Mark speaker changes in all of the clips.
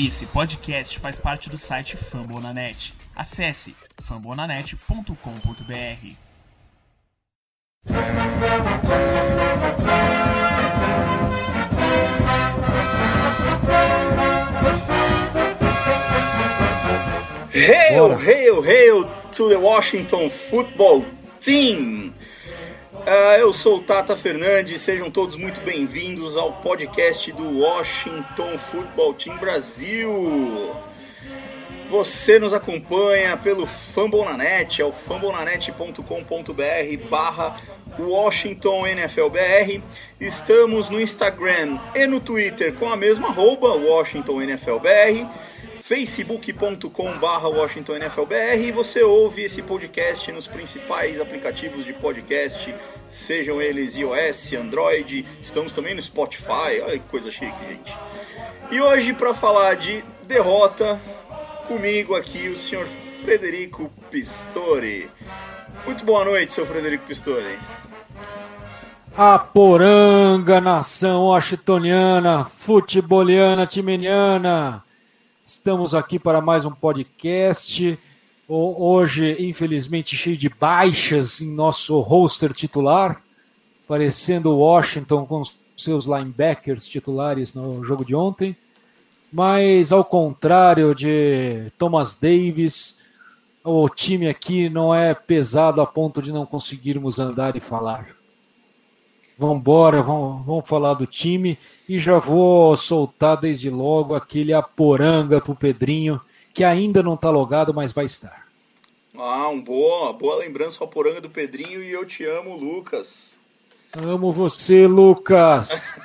Speaker 1: Esse podcast faz parte do site Fambonanet. Acesse fambonanet.com.br.
Speaker 2: Hail, hail, hail to the Washington Football Team! Uh, eu sou o Tata Fernandes, sejam todos muito bem-vindos ao podcast do Washington Football Team Brasil. Você nos acompanha pelo Fambonanet, é o fambonanet.com.br barra Washington NFLBR. Estamos no Instagram e no Twitter com a mesma arroba, Washington NFLBR facebook.com.br WashingtonNFLBR e você ouve esse podcast nos principais aplicativos de podcast, sejam eles iOS, Android, estamos também no Spotify, olha que coisa chique, gente. E hoje, para falar de derrota, comigo aqui o senhor Frederico Pistori. Muito boa noite, seu Frederico Pistori.
Speaker 3: A poranga, nação washingtoniana, futeboliana, timeniana Estamos aqui para mais um podcast. Hoje, infelizmente, cheio de baixas em nosso roster titular, parecendo Washington com seus linebackers titulares no jogo de ontem. Mas, ao contrário de Thomas Davis, o time aqui não é pesado a ponto de não conseguirmos andar e falar. Vamos embora, vamos, vamos falar do time e já vou soltar desde logo aquele aporanga pro Pedrinho, que ainda não está logado, mas vai estar.
Speaker 2: Ah, um boa, boa lembrança ao aporanga do Pedrinho e eu te amo, Lucas.
Speaker 3: Amo você, Lucas.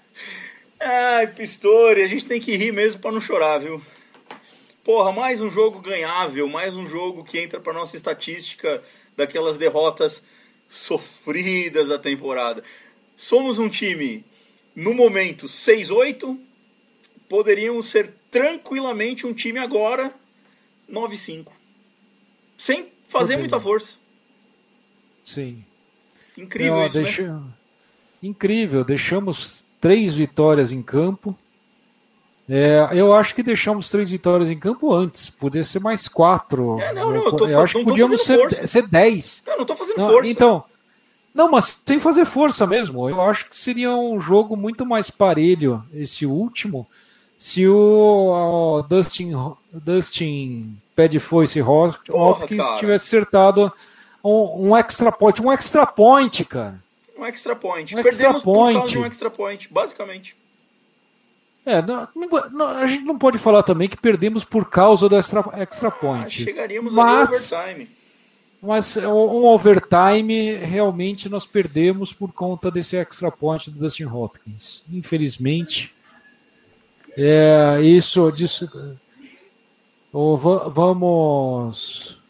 Speaker 2: Ai, Pistori, a gente tem que rir mesmo para não chorar, viu? Porra, mais um jogo ganhável, mais um jogo que entra para nossa estatística daquelas derrotas sofridas da temporada. Somos um time, no momento, 6-8. Poderíamos ser tranquilamente um time agora 9-5. Sem fazer muita força.
Speaker 3: Sim.
Speaker 2: Incrível Não, isso,
Speaker 3: deixa...
Speaker 2: né?
Speaker 3: Incrível. Deixamos três vitórias em campo. É, eu acho que deixamos três vitórias em campo antes. Poderia ser mais quatro.
Speaker 2: É, não, não, eu, tô, eu
Speaker 3: acho que podíamos ser, ser dez.
Speaker 2: Eu não tô fazendo não, força.
Speaker 3: Então, não, mas sem fazer força mesmo. Eu acho que seria um jogo muito mais parelho esse último se o, o Dustin, Dustin Pé de Foice Hopkins tivesse acertado um, um, extra point. Um extra point, cara.
Speaker 2: Um extra point. Um Perdemos extra point. por causa de um extra point, basicamente.
Speaker 3: É, não, não, a gente não pode falar também que perdemos por causa do extra, extra point. Ah,
Speaker 2: chegaríamos mas, ali overtime.
Speaker 3: Mas um overtime realmente nós perdemos por conta desse extra point do Dustin Hopkins. Infelizmente. É, isso, disso. Vamos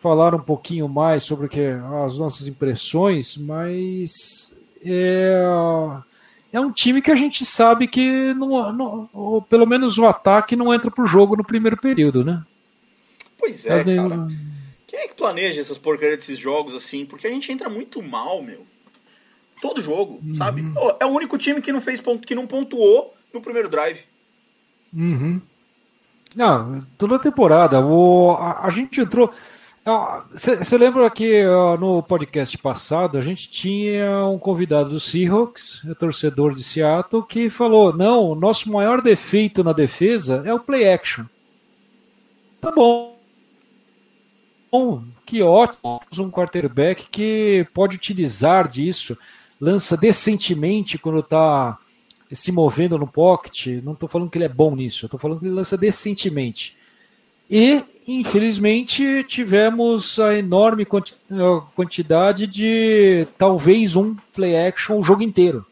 Speaker 3: falar um pouquinho mais sobre que, as nossas impressões, mas é, é um time que a gente sabe que não, não, pelo menos o ataque não entra pro jogo no primeiro período, né?
Speaker 2: Pois é, cara. Quem é que planeja essas porcarias desses jogos assim? Porque a gente entra muito mal, meu. Todo jogo, uhum. sabe? É o único time que não fez ponto, que não pontuou no primeiro drive.
Speaker 3: Uhum. Ah, toda a temporada. O, a, a gente entrou. Você lembra que no podcast passado a gente tinha um convidado do Seahawks, torcedor de Seattle, que falou: não, o nosso maior defeito na defesa é o play action. Tá bom. Bom, que ótimo. Um quarterback que pode utilizar disso, lança decentemente quando está se movendo no pocket. Não estou falando que ele é bom nisso, estou falando que ele lança decentemente. E, infelizmente, tivemos a enorme quantidade de talvez um play action o jogo inteiro.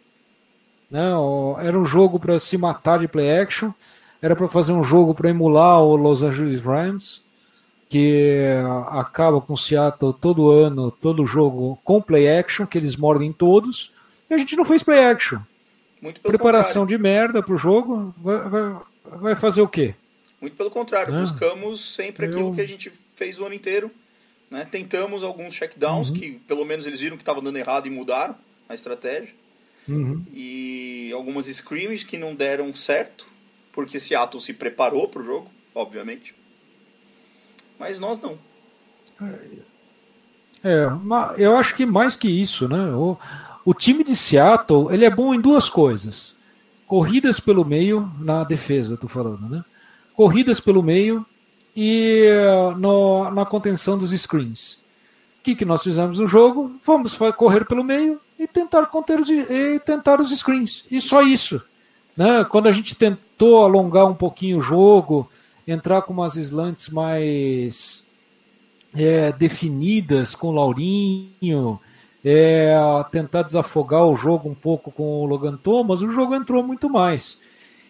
Speaker 3: Não, era um jogo para se matar de play action, era para fazer um jogo para emular o Los Angeles Rams, que acaba com o Seattle todo ano, todo jogo com play action, que eles mordem todos, e a gente não fez play action. Preparação contrário. de merda pro jogo, vai, vai, vai fazer o quê?
Speaker 2: Muito pelo contrário, ah, buscamos sempre aquilo eu... que a gente fez o ano inteiro. Né? Tentamos alguns checkdowns uhum. que pelo menos eles viram que estava dando errado e mudaram a estratégia.
Speaker 3: Uhum.
Speaker 2: E algumas screams que não deram certo. porque Seattle se preparou para o jogo, obviamente. Mas nós não.
Speaker 3: É, eu acho que mais que isso, né? O, o time de Seattle ele é bom em duas coisas: corridas pelo meio na defesa, tô falando, né? Corridas pelo meio e uh, no, na contenção dos screens. O que, que nós fizemos no jogo? Vamos correr pelo meio e tentar conter os, e tentar os screens. E só isso. Né? Quando a gente tentou alongar um pouquinho o jogo, entrar com umas slants mais é, definidas com o Laurinho, é, tentar desafogar o jogo um pouco com o Logan Thomas, o jogo entrou muito mais.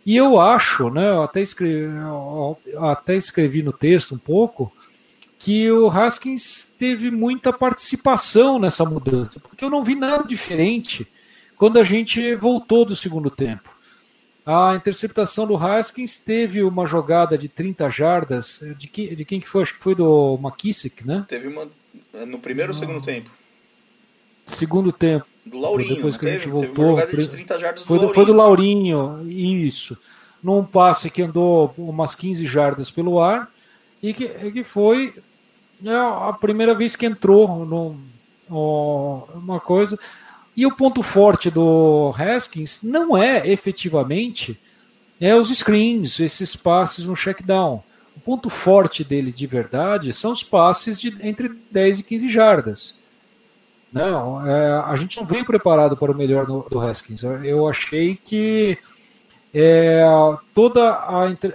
Speaker 3: E eu acho, né, eu até escrevi, eu até escrevi no texto um pouco, que o Haskins teve muita participação nessa mudança, porque eu não vi nada diferente quando a gente voltou do segundo tempo. A interceptação do Haskins teve uma jogada de 30 jardas. De, que, de quem que foi? Acho que foi do McKissick, né?
Speaker 2: Teve uma no primeiro ou segundo tempo?
Speaker 3: Segundo tempo.
Speaker 2: Do Laurinho.
Speaker 3: Depois que
Speaker 2: teve,
Speaker 3: a gente voltou.
Speaker 2: de 30 jardas
Speaker 3: foi,
Speaker 2: do
Speaker 3: foi do Laurinho, isso. Num passe que andou umas 15 jardas pelo ar e que, que foi né, a primeira vez que entrou no, uma coisa. E o ponto forte do Haskins não é efetivamente é os screens, esses passes no check down. O ponto forte dele de verdade são os passes de entre 10 e 15 jardas. Não, é, a gente não veio preparado para o melhor no, do Haskins. Eu achei que é, todas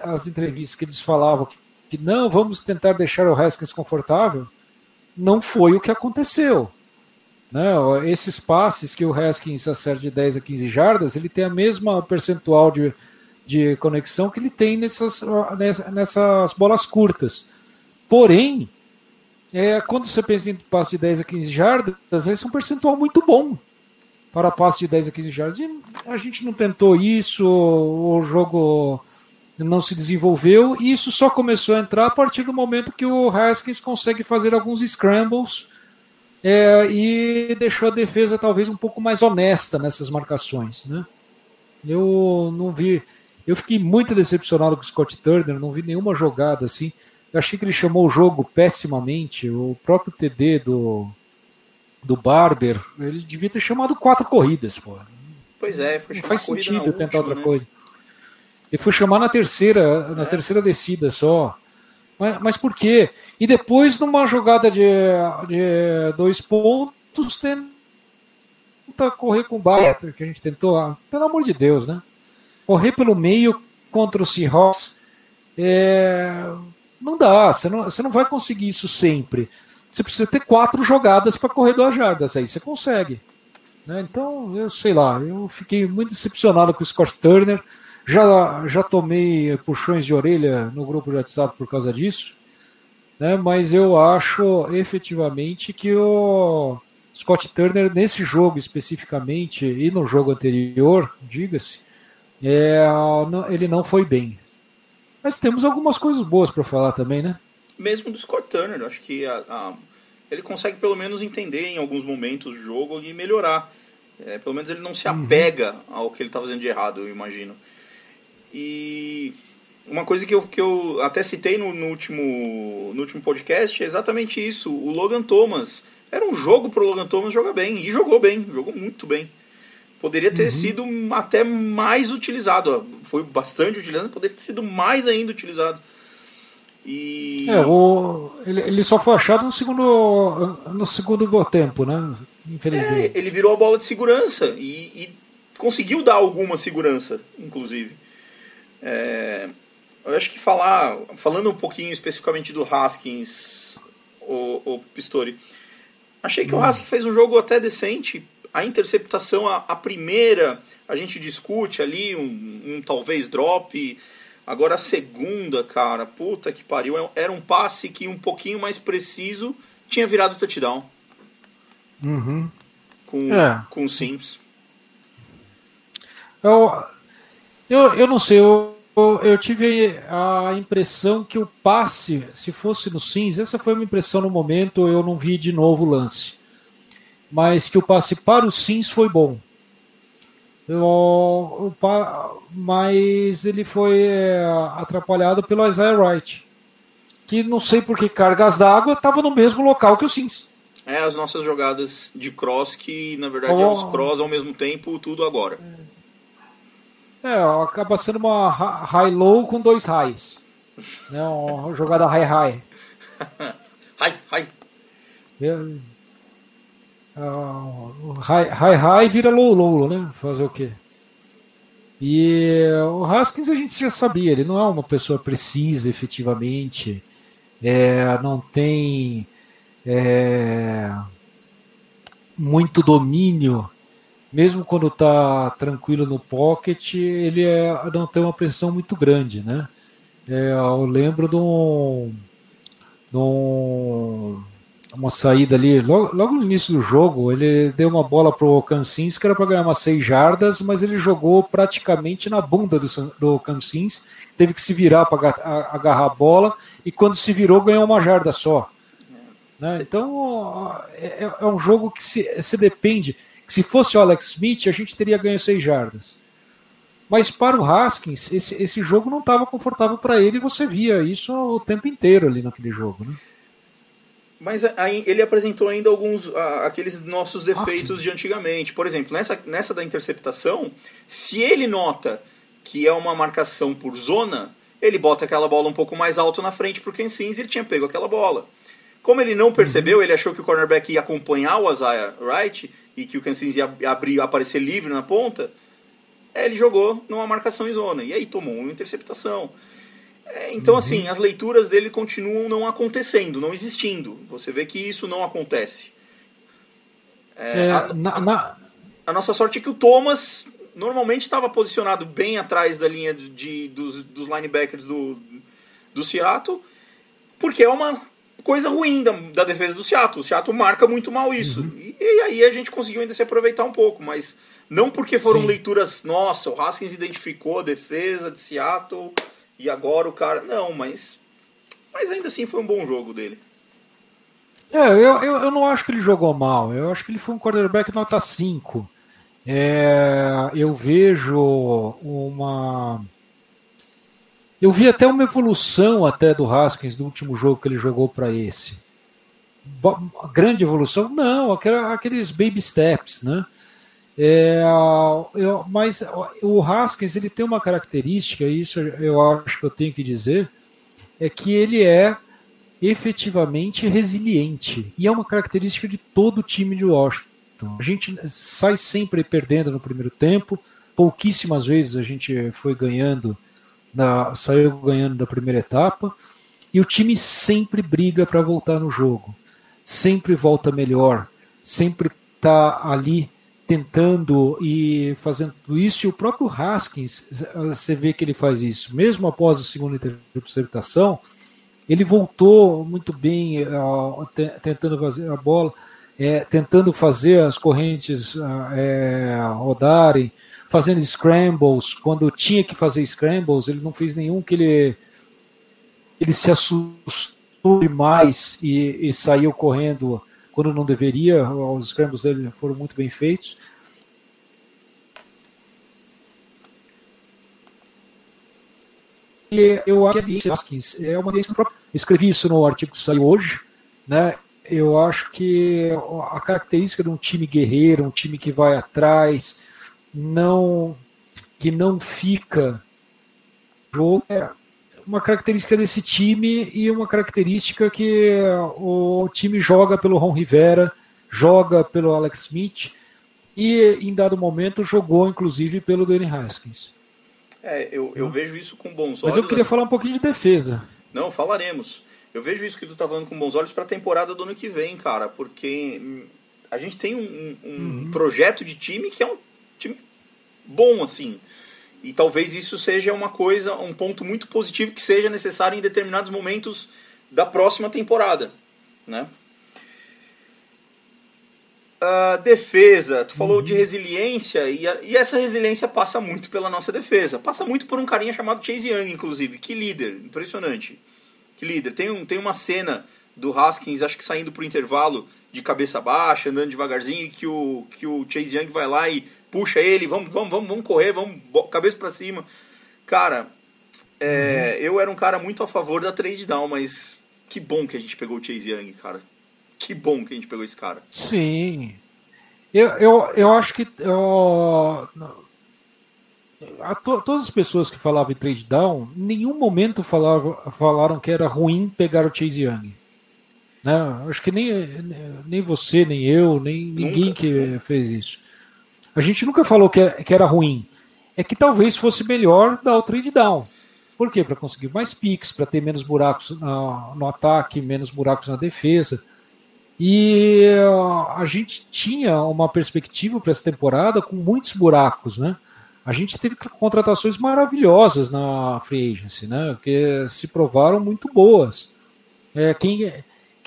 Speaker 3: as entrevistas que eles falavam que, que não, vamos tentar deixar o Haskins confortável, não foi o que aconteceu. Né? Esses passes que o Haskins acerta de 10 a 15 jardas, ele tem a mesma percentual de, de conexão que ele tem nessas, nessas bolas curtas. Porém, é, quando você pensa em passe de 10 a 15 jardas, esse é um percentual muito bom para passe de 10 a 15 jardas. E a gente não tentou isso, o jogo não se desenvolveu, e isso só começou a entrar a partir do momento que o Haskins consegue fazer alguns scrambles é, e deixou a defesa talvez um pouco mais honesta nessas marcações. Né? Eu não vi. Eu fiquei muito decepcionado com o Scott Turner, não vi nenhuma jogada assim. Eu achei que ele chamou o jogo pessimamente. O próprio TD do, do Barber, ele devia ter chamado quatro corridas, pô.
Speaker 2: Pois é, foi
Speaker 3: Não faz sentido tentar
Speaker 2: última,
Speaker 3: outra
Speaker 2: né?
Speaker 3: coisa. Ele foi chamar na terceira, na
Speaker 2: É.
Speaker 3: terceira descida só. Mas, mas por quê? E depois, numa jogada de, de dois pontos, tenta correr com o Barber, que a gente tentou. ah, Pelo amor de Deus, né? Correr pelo meio contra o Seahawks é, não dá. Você não, você não vai conseguir isso sempre. Você precisa ter quatro jogadas para correr duas jardas. Aí você consegue. né? Então, eu sei lá. Eu fiquei muito decepcionado com o Scott Turner. Já, já tomei puxões de orelha no grupo de WhatsApp por causa disso. Né? Mas eu acho efetivamente que o Scott Turner, nesse jogo especificamente, e no jogo anterior, diga-se, é, ele não foi bem. Mas temos algumas coisas boas para falar também, né?
Speaker 2: Mesmo do Scott Turner, acho que a- a- ele consegue pelo menos entender em alguns momentos do jogo e melhorar. É, pelo menos ele não se apega ao que ele está fazendo de errado, eu imagino. E uma coisa que eu, que eu até citei no, no último, no último podcast é exatamente isso. O Logan Thomas. Era um jogo pro Logan Thomas jogar bem. E jogou bem, jogou muito bem. Poderia ter sido até mais utilizado. Foi bastante utilizado, poderia ter sido mais ainda utilizado. E.
Speaker 3: É, o, ele, ele só foi achado no segundo, no segundo tempo, né?
Speaker 2: É,
Speaker 3: Infelizmente.
Speaker 2: ele virou a bola de segurança e, e conseguiu dar alguma segurança, inclusive. É, eu acho que falar, falando um pouquinho especificamente do Haskins, o, o Pistori, achei que o Haskins fez um jogo até decente. A interceptação, a, a primeira, a gente discute ali, um, um talvez drop. Agora a segunda, cara, puta que pariu. é- Era um passe que um pouquinho mais preciso tinha virado touchdown
Speaker 3: Uhum.
Speaker 2: com,
Speaker 3: É.
Speaker 2: com o Sims.
Speaker 3: Eu, eu, eu não sei, eu, eu, eu tive a impressão que o passe, se fosse no Sims, essa foi uma impressão no momento, eu não vi de novo o lance. Mas que o passe para o Sims foi bom. o, o, mas ele foi é, atrapalhado pelo Isaiah Wright, que não sei por que cargas d'água estava no mesmo local que o Sims.
Speaker 2: É, as nossas jogadas de cross, que na verdade oh. é os cross ao mesmo tempo, tudo agora.
Speaker 3: É, acaba sendo uma high-low com dois highs. Né, uma jogada high-high.
Speaker 2: high-high.
Speaker 3: Uh, high, high high vira low low, né? Fazer o quê? E o Haskins a gente já sabia, ele não é uma pessoa precisa efetivamente, é, não tem é, muito domínio, mesmo quando está tranquilo no pocket, ele é, não tem uma pressão muito grande, né? É, eu lembro de um, de um uma saída ali, logo, logo, no início do jogo, ele deu uma bola pro Cancins que era para ganhar umas 6 jardas, mas ele jogou praticamente na bunda do, do Cancins, teve que se virar para agarrar a bola, e quando se virou ganhou uma jarda só. Né? Então é, é, um jogo que se, se depende, que se fosse o Alex Smith, a gente teria ganho 6 jardas. Mas para o Haskins, esse, esse jogo não estava confortável para ele, e você via isso o tempo inteiro ali naquele jogo. Né?
Speaker 2: Mas aí ele apresentou ainda alguns aqueles nossos defeitos ah, de antigamente. Por exemplo, nessa, nessa da interceptação, se ele nota que é uma marcação por zona, ele bota aquela bola um pouco mais alto na frente pro Ken Sims e ele tinha pego aquela bola. Como ele não percebeu, uhum. ele achou que o cornerback ia acompanhar o Isaiah Wright e que o Ken Sims ia abrir, aparecer livre na ponta, ele jogou numa marcação em zona. E aí tomou uma interceptação. É, então, uhum. assim, as leituras dele continuam não acontecendo, não existindo. Você vê que isso não acontece. É, é, a, na, na... a, nossa sorte é que o Thomas normalmente estava posicionado bem atrás da linha de, dos, dos linebackers do, do Seattle, porque é uma coisa ruim da, da defesa do Seattle. O Seattle marca muito mal isso. Uhum. E, e, aí a gente conseguiu ainda se aproveitar um pouco, mas não porque foram Sim. leituras, nossa, o Haskins identificou a defesa de Seattle e agora o cara. Não, mas. Mas ainda assim foi um bom jogo dele.
Speaker 3: É, eu, eu, eu não acho que ele jogou mal. Eu acho que ele foi um quarterback nota 5. É, eu vejo uma. Eu vi até uma evolução até do Haskins do último jogo que ele jogou para esse. Grande evolução? Não, aqueles baby steps, né? É, eu, mas o Haskins ele tem uma característica, isso eu acho que eu tenho que dizer, é que ele é efetivamente resiliente. E é uma característica de todo o time de Washington. A gente sai sempre perdendo no primeiro tempo, pouquíssimas vezes a gente foi ganhando, na, saiu ganhando da primeira etapa, e o time sempre briga para voltar no jogo. Sempre volta melhor, sempre está ali tentando e fazendo isso, e o próprio Haskins, você vê que ele faz isso, mesmo após a segunda interceptação, ele voltou muito bem, uh, tentando fazer a bola, é, tentando fazer as correntes uh, é, rodarem, fazendo scrambles, quando tinha que fazer scrambles, ele não fez nenhum que ele, ele se assustou demais e, e saiu correndo quando não deveria. Os scrambles dele foram muito bem feitos. E eu acho que é uma própria. Escrevi isso no artigo que saiu hoje, né? Eu acho que a característica de um time guerreiro, um time que vai atrás, não que não fica uma característica desse time e uma característica que o time joga pelo Ron Rivera, joga pelo Alex Smith e em dado momento jogou inclusive pelo Danny Haskins.
Speaker 2: É, eu, eu vejo isso com bons olhos.
Speaker 3: Mas eu queria falar um pouquinho de defesa.
Speaker 2: Não, falaremos. Eu vejo isso que tu tá falando com bons olhos para a temporada do ano que vem, cara, porque a gente tem um, um uhum. projeto de time que é um time bom, assim. E talvez isso seja uma coisa, um ponto muito positivo que seja necessário em determinados momentos da próxima temporada, né? Uh, defesa, tu falou uhum. de resiliência e, a, e, essa resiliência passa muito pela nossa defesa. Passa muito por um carinha chamado Chase Young, inclusive. Que líder, impressionante. Que líder. Tem, um, tem uma cena do Haskins, acho que saindo pro intervalo, de cabeça baixa, andando devagarzinho, e que o, que o Chase Young vai lá e puxa ele, vamos, vamos, vamos, vamos correr, vamos cabeça para cima. Cara, é, uhum. eu era um cara muito a favor da trade down, mas que bom que a gente pegou o Chase Young, cara. Que bom que a gente pegou esse cara.
Speaker 3: Sim. Eu, eu, eu acho que. Eu, a to, todas as pessoas que falavam em trade down, em nenhum momento falavam, falaram que era ruim pegar o Chase Young. Né? Acho que nem, nem você, nem eu, nem nunca, ninguém que nunca. fez isso. A gente nunca falou que, que era ruim. É que talvez fosse melhor dar o trade down. Por quê? Para conseguir mais picks, para ter menos buracos no, no ataque, menos buracos na defesa. E a gente tinha uma perspectiva para essa temporada com muitos buracos, né? A gente teve contratações maravilhosas na free agency, né? Que se provaram muito boas. É, quem,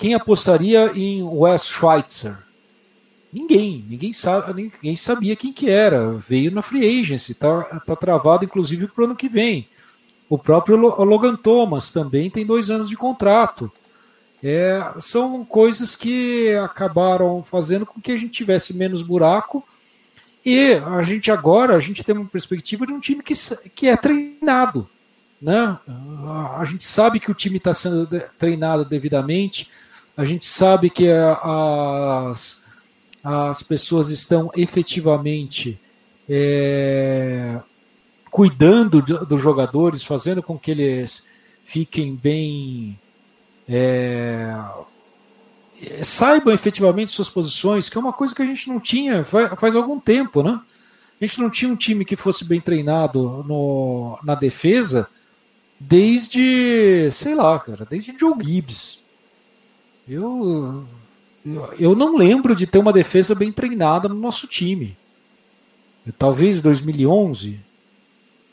Speaker 3: quem apostaria em Wes Schweitzer? Ninguém, ninguém sabe, ninguém sabia quem que era. Veio na free agency, tá, tá travado inclusive para o ano que vem. O próprio Logan Thomas também tem dois anos de contrato. É, são coisas que acabaram fazendo com que a gente tivesse menos buraco e a gente agora a gente tem uma perspectiva de um time que, que é treinado, né? A gente sabe que o time está sendo treinado devidamente, a gente sabe que as, as pessoas estão efetivamente é, cuidando dos jogadores, fazendo com que eles fiquem bem. É, saibam efetivamente suas posições, que é uma coisa que a gente não tinha faz, faz algum tempo, né? A gente não tinha um time que fosse bem treinado no, na defesa desde, sei lá, cara, desde Joe Gibbs. Eu, eu não lembro de ter uma defesa bem treinada no nosso time. Talvez 2011,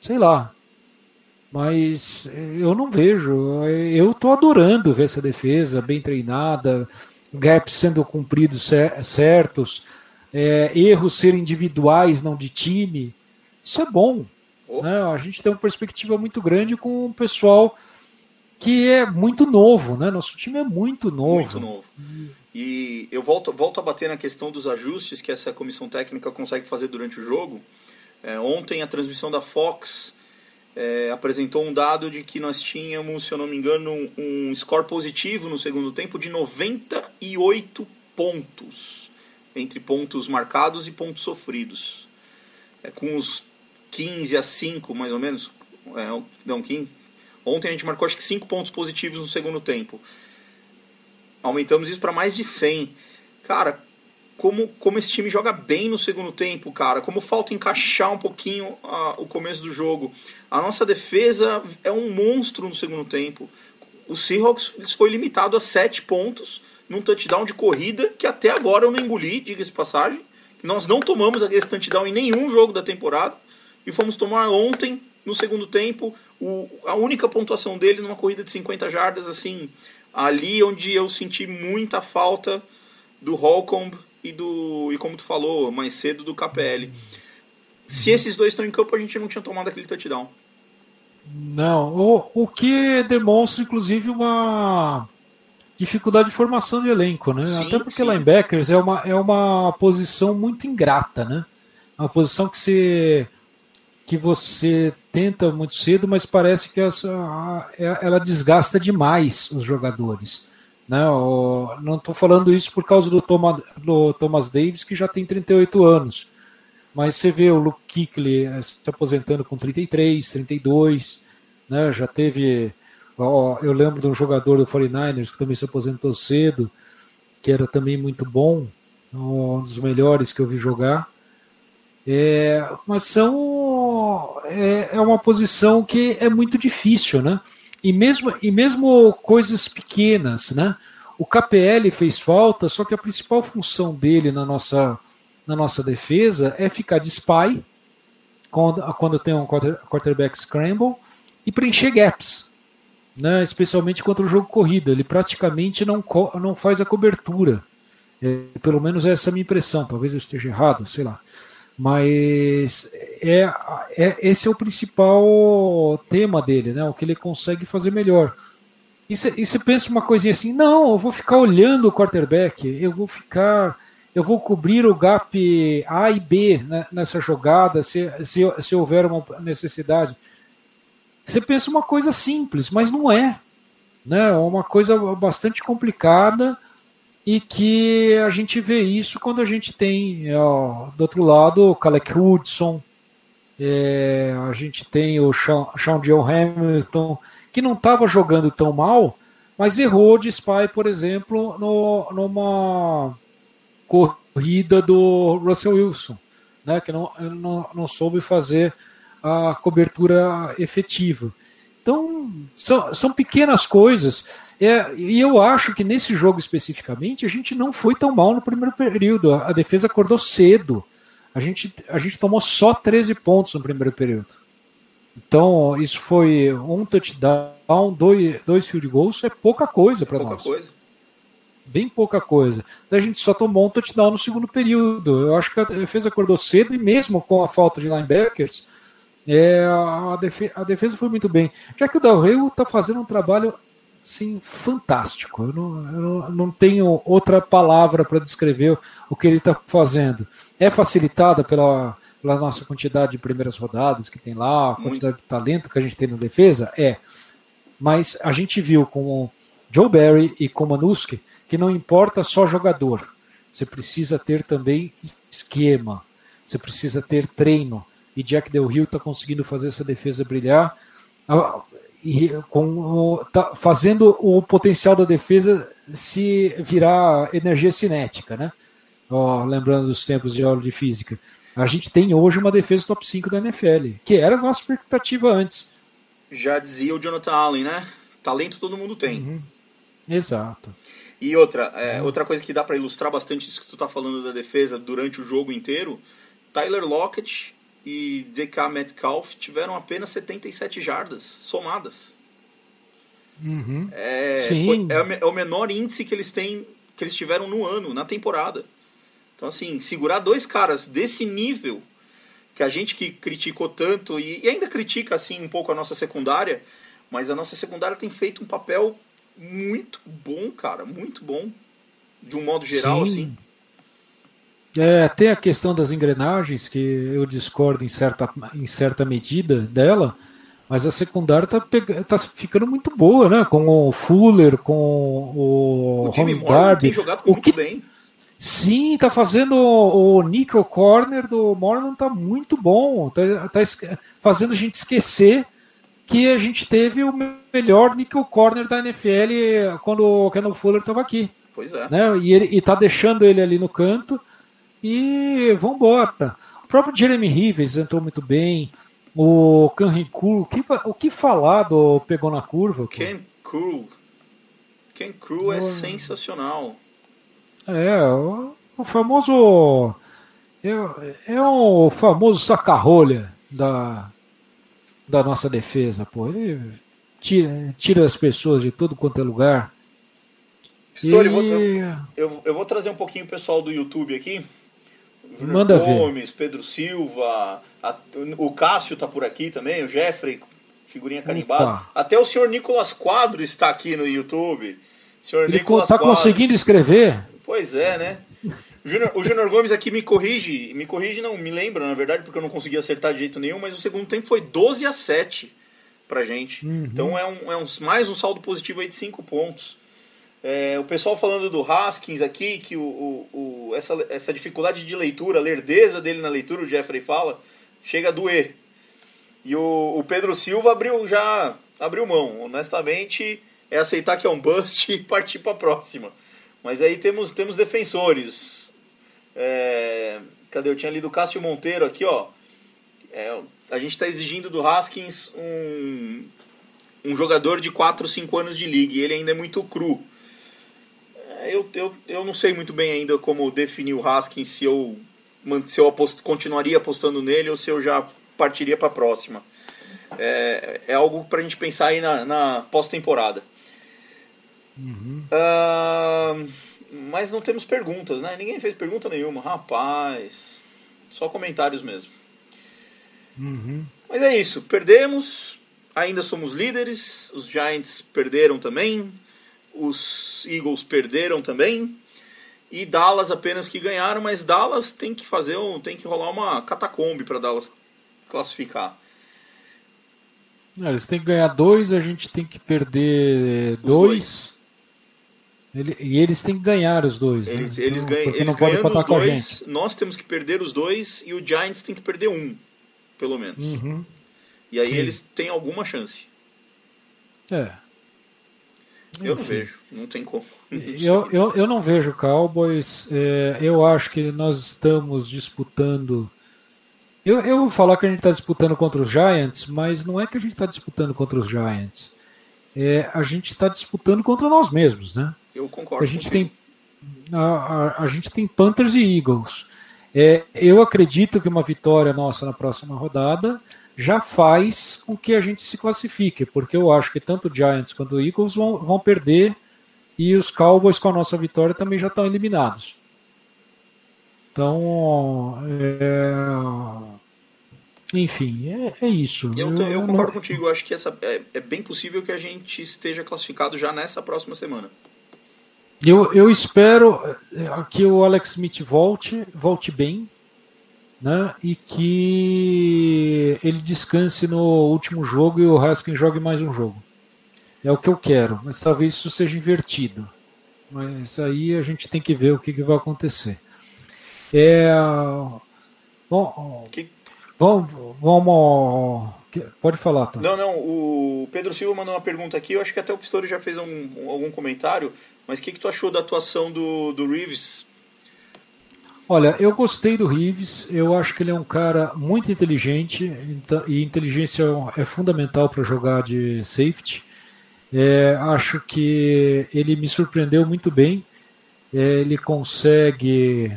Speaker 3: sei lá. Mas eu não vejo. Eu estou adorando ver essa defesa bem treinada, gaps sendo cumpridos certos, é, erros serem individuais, não de time. Isso é bom. Oh. Né? A gente tem uma perspectiva muito grande com o pessoal que é muito novo, né? Nosso time é muito novo.
Speaker 2: Muito novo. E eu volto, volto a bater na questão dos ajustes que essa comissão técnica consegue fazer durante o jogo. É, ontem a transmissão da Fox é, apresentou um dado de que nós tínhamos, se eu não me engano, um, score positivo no segundo tempo de 98 pontos, entre pontos marcados e pontos sofridos. É, com os 15 a 5, mais ou menos, é, não, 15, Ontem a gente marcou acho que 5 pontos positivos no segundo tempo. Aumentamos isso para mais de 100. Cara, como, como esse time joga bem no segundo tempo, cara. Como falta encaixar um pouquinho o começo do jogo. A nossa defesa é um monstro no segundo tempo. O Seahawks foi limitado a 7 pontos num touchdown de corrida que até agora eu não engoli, diga-se passagem. Nós não tomamos esse touchdown em nenhum jogo da temporada e fomos tomar ontem no segundo tempo o, a única pontuação dele numa corrida de 50 jardas, assim, ali onde eu senti muita falta do Holcomb e do e como tu falou mais cedo do KPL. Se esses dois estão em campo, a gente não tinha tomado aquele touchdown.
Speaker 3: Não, o, o que demonstra inclusive uma dificuldade de formação de elenco, né? Sim, Até porque sim. linebackers é uma, é uma posição muito ingrata, né? É uma posição que se que você tenta muito cedo, mas parece que essa, ela desgasta demais os jogadores. Né? Não estou falando isso por causa do, Thomas, do Thomas Davis, que já tem 38 anos. Mas você vê o Luke Kuechly eh, se aposentando com 33, 32, né? já teve. Ó, eu lembro de um jogador do 49ers que também se aposentou cedo, que era também muito bom, um dos melhores que eu vi jogar. É, mas são é, é uma posição que é muito difícil, né? E mesmo, e mesmo coisas pequenas, né? O KPL fez falta, só que a principal função dele na nossa, na nossa defesa é ficar de spy quando, quando tem um quarterback scramble e preencher gaps, né? especialmente contra o jogo corrido. Ele praticamente não, não faz a cobertura. É, pelo menos essa é a minha impressão. Talvez eu esteja errado, sei lá. Mas é, é, esse é o principal tema dele, né? O que ele consegue fazer melhor. E você pensa uma coisinha assim, não, eu vou ficar olhando o quarterback, eu vou ficar, eu vou cobrir o gap A e B nessa jogada, se, se, se houver uma necessidade. Você pensa uma coisa simples, mas não é. Né? É uma coisa bastante complicada e que a gente vê isso quando a gente tem, ó, do outro lado, o Calec Hudson, é, a gente tem o Sean, Sean John Hamilton, que não estava jogando tão mal, mas errou de spy, por exemplo, no, numa corrida do Russell Wilson, né, que não, não, não soube fazer a cobertura efetiva. Então, são, são pequenas coisas. É, e eu acho que nesse jogo especificamente, a gente não foi tão mal no primeiro período. A, a defesa acordou cedo. A gente, a gente tomou só 13 pontos no primeiro período. Então, isso foi um touchdown, dois, dois field goals, é pouca coisa para nós. Coisa. Bem pouca coisa. A gente só tomou um touchdown no segundo período. Eu acho que a defesa acordou cedo e mesmo com a falta de linebackers, é, a, defesa, a defesa foi muito bem. Já que o Del Rey está fazendo um trabalho sim fantástico. Eu não, eu não, não tenho outra palavra para descrever o que ele está fazendo. É facilitada pela pela nossa quantidade de primeiras rodadas que tem lá, a quantidade Muito. de talento que a gente tem na defesa? É. Mas a gente viu com o Joe Barry e com o Manuski que não importa só jogador. Você precisa ter também esquema. Você precisa ter treino. E Jack Del Rio está conseguindo fazer essa defesa brilhar. E com, tá fazendo o potencial da defesa se virar energia cinética, né? Oh, lembrando dos tempos de aula de física. A gente tem hoje uma defesa top 5 da NFL, que era a nossa expectativa antes.
Speaker 2: Já dizia o Jonathan Allen, né? Talento todo mundo tem. Uhum.
Speaker 3: Exato.
Speaker 2: E outra, é, outra coisa que dá para ilustrar bastante isso que tu tá falando da defesa durante o jogo inteiro, Tyler Lockett e DK Metcalf tiveram apenas 77 jardas somadas.
Speaker 3: Uhum.
Speaker 2: É, foi, é, o menor índice que eles têm, que eles tiveram no ano, na temporada. Então, assim, segurar dois caras desse nível, que a gente que criticou tanto, e, e ainda critica, assim, um pouco a nossa secundária, mas a nossa secundária tem feito um papel muito bom, cara, muito bom, de um modo geral, Sim. assim.
Speaker 3: É, tem a questão das engrenagens, que eu discordo em certa, em certa medida dela, mas a secundária tá, tá ficando muito boa, né? Com o Fuller, com o,
Speaker 2: o Jimmy Darby. tem jogado muito o que, bem.
Speaker 3: Sim, tá fazendo o, nickel corner do Morland tá muito bom. Tá, tá, fazendo a gente esquecer que a gente teve o melhor nickel corner da NFL quando o Kendall Fuller estava aqui.
Speaker 2: Pois é.
Speaker 3: Né? E, ele, e tá deixando ele ali no canto. E vambora. O próprio Jeremy Rivers entrou muito bem. O Ken o que, o que falar do Pegou na Curva?
Speaker 2: Ken Crew. Ken Crew é sensacional.
Speaker 3: É, o, o famoso. É, é o famoso saca-rolha da, da nossa defesa, pô. Ele tira, tira as pessoas de todo quanto é lugar.
Speaker 2: História, e... eu, eu, eu, vou trazer um pouquinho o pessoal do YouTube aqui.
Speaker 3: Júnior Manda
Speaker 2: Gomes,
Speaker 3: ver.
Speaker 2: Pedro Silva, a, o Cássio tá por aqui também, o Jeffrey, figurinha carimbada. Opa. Até o senhor Nicolas Quadro está aqui no YouTube.
Speaker 3: senhor Ele Nicolas tá Quadro. conseguindo escrever?
Speaker 2: Pois é, né? O Júnior Gomes aqui me corrige, me corrige não, me lembra, na verdade, porque eu não consegui acertar de jeito nenhum, mas o segundo tempo foi 12 a 7 pra gente. Uhum. Então é, um, é um, mais um saldo positivo aí de 5 pontos. É, o pessoal falando do Haskins aqui, que o, o, o, essa, essa dificuldade de leitura, a lerdeza dele na leitura, o Jeffrey fala, chega a doer. E o, o Pedro Silva abriu já abriu mão. Honestamente, é aceitar que é um bust e partir para a próxima. Mas aí temos, temos defensores. É, cadê? Eu tinha lido o Cássio Monteiro aqui, ó. É, a gente está exigindo do Haskins um, um jogador de 4 ou 5 anos de liga e ele ainda é muito cru. É, eu, eu, eu não sei muito bem ainda como definir o Haskins, se eu, se eu aposto, continuaria apostando nele ou se eu já partiria para a próxima. É, é algo para a gente pensar aí na, na pós-temporada.
Speaker 3: Uhum.
Speaker 2: Uh, mas não temos perguntas, né? Ninguém fez pergunta nenhuma. Rapaz, só comentários mesmo.
Speaker 3: Uhum.
Speaker 2: Mas é isso, perdemos. ainda somos líderes, os Giants perderam também, os Eagles perderam também, e Dallas apenas que ganharam, mas Dallas tem que fazer um, tem que rolar uma catacombe para Dallas classificar.
Speaker 3: Eles têm que ganhar dois, a gente tem que perder dois. dois. E eles têm que ganhar os dois.
Speaker 2: Eles, né? eles, então, ganham, eles ganhando os dois, nós temos que perder os dois e o Giants tem que perder um, pelo menos.
Speaker 3: Uhum.
Speaker 2: E aí Sim. eles têm alguma chance.
Speaker 3: É.
Speaker 2: Eu não vejo, não tem como.
Speaker 3: eu, eu, eu não vejo Cowboys. É, eu acho que nós estamos disputando. Eu, eu vou falar que a gente está disputando contra os Giants, mas não é que a gente está disputando contra os Giants. É, a gente está disputando contra nós mesmos, né?
Speaker 2: Eu concordo.
Speaker 3: A gente tem a, a, a, gente tem Panthers e Eagles. É, eu acredito que uma vitória nossa na próxima rodada já faz com que a gente se classifique, porque eu acho que tanto o Giants quanto o Eagles vão, vão perder e os Cowboys com a nossa vitória também já estão eliminados. Então, é... enfim, é, é isso.
Speaker 2: Eu, eu, eu concordo não... contigo, acho que essa, é, é bem possível que a gente esteja classificado já nessa próxima semana.
Speaker 3: Eu, eu espero que o Alex Smith volte, volte bem, né? E que ele descanse no último jogo e o Haskins jogue mais um jogo. É o que eu quero, mas talvez isso seja invertido. Mas aí a gente tem que ver o que, que vai acontecer. É, bom,
Speaker 2: que...
Speaker 3: vamos, vamos. Pode falar, Tom.
Speaker 2: Não, não. O Pedro Silva mandou uma pergunta aqui. Eu acho que até o Pistori já fez um, algum comentário. Mas o que, que tu achou da atuação do, do Reeves
Speaker 3: Olha, eu gostei do Reeves, eu acho que ele é um cara muito inteligente e inteligência é fundamental para jogar de safety. É, acho que ele me surpreendeu muito bem. É, ele consegue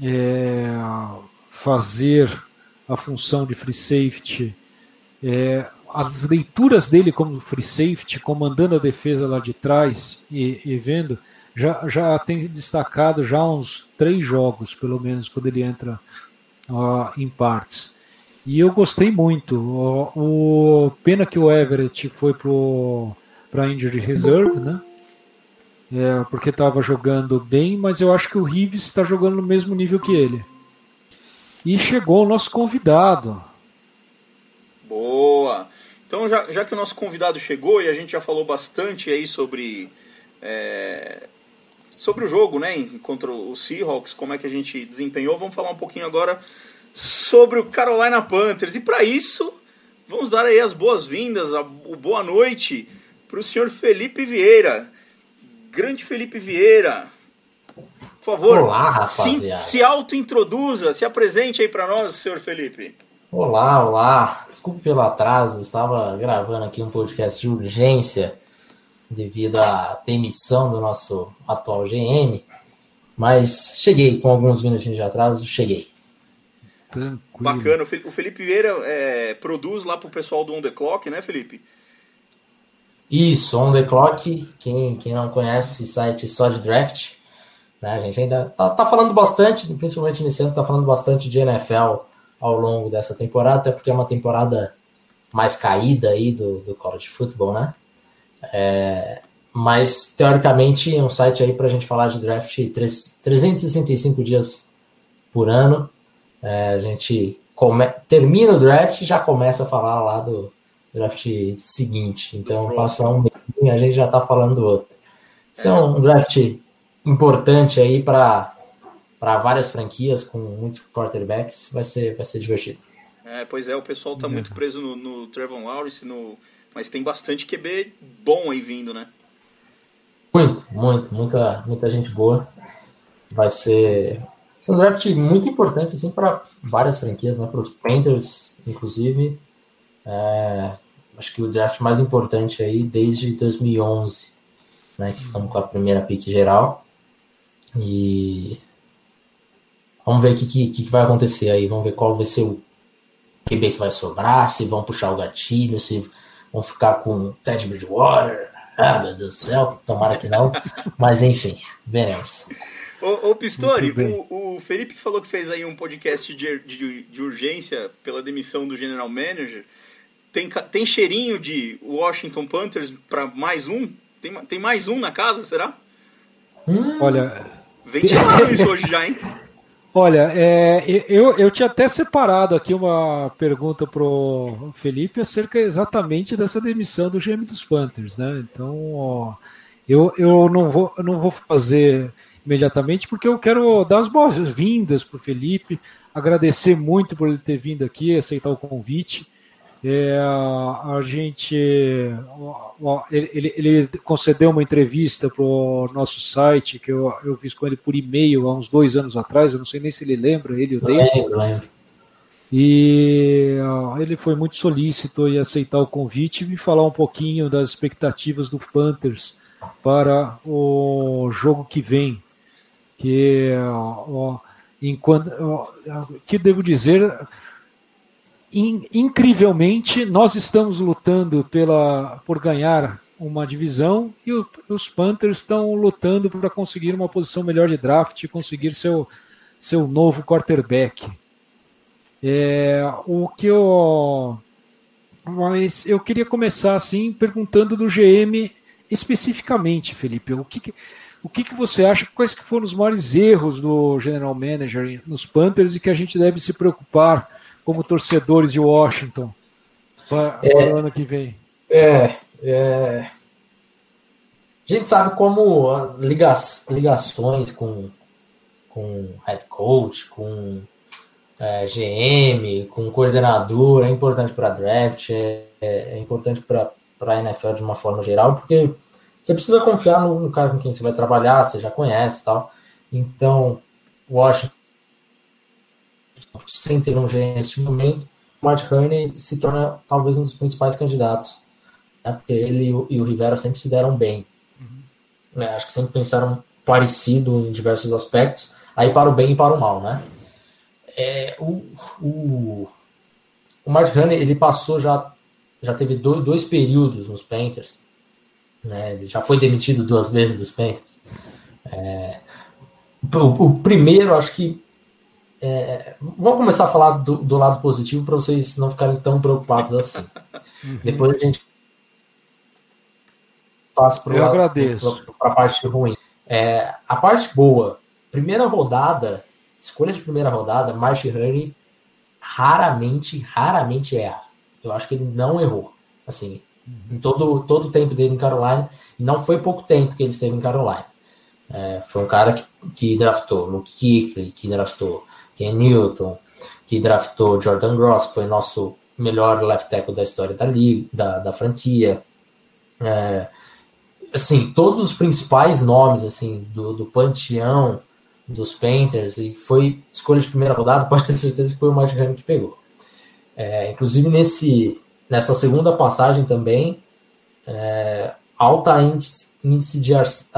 Speaker 3: é, fazer a função de free safety. É, as leituras dele como free safety, comandando a defesa lá de trás e, e vendo, já, já tem destacado já uns três jogos, pelo menos, quando ele entra em partes. E eu gostei muito. O pena que o Everett foi para a Injury Reserve, né? É, porque estava jogando bem, mas eu acho que o Rives está jogando no mesmo nível que ele. E chegou o nosso convidado.
Speaker 2: Boa! Então, já, já que o nosso convidado chegou e a gente já falou bastante aí sobre é, sobre o jogo, né, contra o Seahawks, como é que a gente desempenhou, vamos falar um pouquinho agora sobre o Carolina Panthers. E para isso, vamos dar aí as boas-vindas, a boa noite para o senhor Felipe Vieira. Grande Felipe Vieira. Por favor,
Speaker 4: olá,
Speaker 2: se, se auto-introduza, se apresente aí para nós, senhor Felipe.
Speaker 4: Olá, olá. Desculpe pelo atraso, estava gravando aqui um podcast de urgência devido à demissão do nosso atual GM, mas cheguei com alguns minutinhos de atraso, cheguei.
Speaker 2: Tranquilo. Bacana. O Felipe Vieira é, produz lá pro pessoal do On The Clock, né, Felipe?
Speaker 4: Isso, On The Clock, quem, quem não conhece, site só de draft, né, a gente ainda tá, tá falando bastante, principalmente nesse ano, tá falando bastante de NFL ao longo dessa temporada, até porque é uma temporada mais caída aí do, do college football, né? É, mas, teoricamente, é um site aí para a gente falar de draft 365 dias por ano. É, a gente come, termina o draft e já começa a falar lá do draft seguinte. Então, passa um mês a gente já está falando do outro. Isso é, é um draft importante aí para várias franquias com muitos quarterbacks. Vai ser, vai ser divertido.
Speaker 2: É, pois é, o pessoal está muito preso no, no Trevor Lawrence, no mas tem bastante QB bom aí vindo, né?
Speaker 4: Muito, muito, muita, muita gente boa. Vai ser, ser um draft muito importante assim, para várias franquias, né? para os Panthers, inclusive. É, acho que o draft mais importante aí desde 2011, né? que ficamos com a primeira pick geral. E vamos ver o que, que, que vai acontecer aí. Vamos ver qual vai ser o QB que vai sobrar, se vão puxar o gatilho, se vão ficar com Ted Bridgewater. Ah, meu Deus do céu, tomara que não. Mas enfim, veremos.
Speaker 2: Ô, ô Pistori, o, o, Felipe falou que fez aí um podcast de, de, de, urgência pela demissão do general manager. tem, tem cheirinho de Washington Panthers para mais um? Tem, tem mais um na casa, será?
Speaker 3: Hum. Olha.
Speaker 2: Ventilaram isso hoje já, hein?
Speaker 3: Olha, é, eu, eu tinha até separado aqui uma pergunta pro Felipe acerca exatamente dessa demissão do GM dos Panthers, né? Então, ó, eu, eu não, vou, não vou fazer imediatamente porque eu quero dar as boas-vindas pro Felipe, agradecer muito por ele ter vindo aqui, aceitar o convite. É, a gente ó, ele, ele, concedeu uma entrevista para o nosso site que eu, eu fiz com ele por e-mail há uns dois anos atrás. Eu não sei nem se ele lembra, ele o David. E ó, ele foi muito solícito em aceitar o convite e me falar um pouquinho das expectativas do Panthers para o jogo que vem. Que, ó, enquanto, que devo dizer in, incrivelmente, nós estamos lutando pela, por ganhar uma divisão e o, os Panthers estão lutando para conseguir uma posição melhor de draft e conseguir seu, seu novo quarterback. É, o que eu. Mas eu queria começar assim perguntando do GM especificamente, Felipe. O que, o que, que você acha? Quais que foram os maiores erros do General Manager nos Panthers e que a gente deve se preocupar como torcedores de Washington para é, o ano que vem?
Speaker 4: É, é, a gente sabe como liga, ligações com, com head coach, com é, GM, com coordenador é importante para draft, é, é, é importante para a NFL de uma forma geral, porque você precisa confiar no, no cara com quem você vai trabalhar, você já conhece tal. Então, Washington sem ter um GM neste momento, o Matt Kearney se torna talvez um dos principais candidatos, né? porque ele e o, e o Rivera sempre se deram bem. Uhum. É, acho que sempre pensaram parecido em diversos aspectos, aí para o bem e para o mal, né? É, o, o, o Matt Kearney, ele passou já, já teve dois, dois períodos nos Panthers, né? Ele já foi demitido duas vezes dos Panthers. É, o, o primeiro, acho que é, vou começar a falar do, do lado positivo para vocês não ficarem tão preocupados assim. Uhum. Depois a gente passa para a parte ruim. É, a parte boa, primeira rodada, escolha de primeira rodada, Marsh Honey raramente, raramente erra. Eu acho que ele não errou. Assim, em todo, todo o tempo dele em Carolina, e não foi pouco tempo que ele esteve em Carolina. É, foi um cara que, que draftou Luke Kuechly, que draftou Ken Newton, que draftou Jordan Gross, que foi nosso melhor left tackle da história da liga, da, da franquia. É, assim, todos os principais nomes assim do, do panteão dos Panthers e foi escolha de primeira rodada, pode ter certeza que foi o Matt Ryan que pegou. É, inclusive nesse, nessa segunda passagem também, é, alta índice, índice de,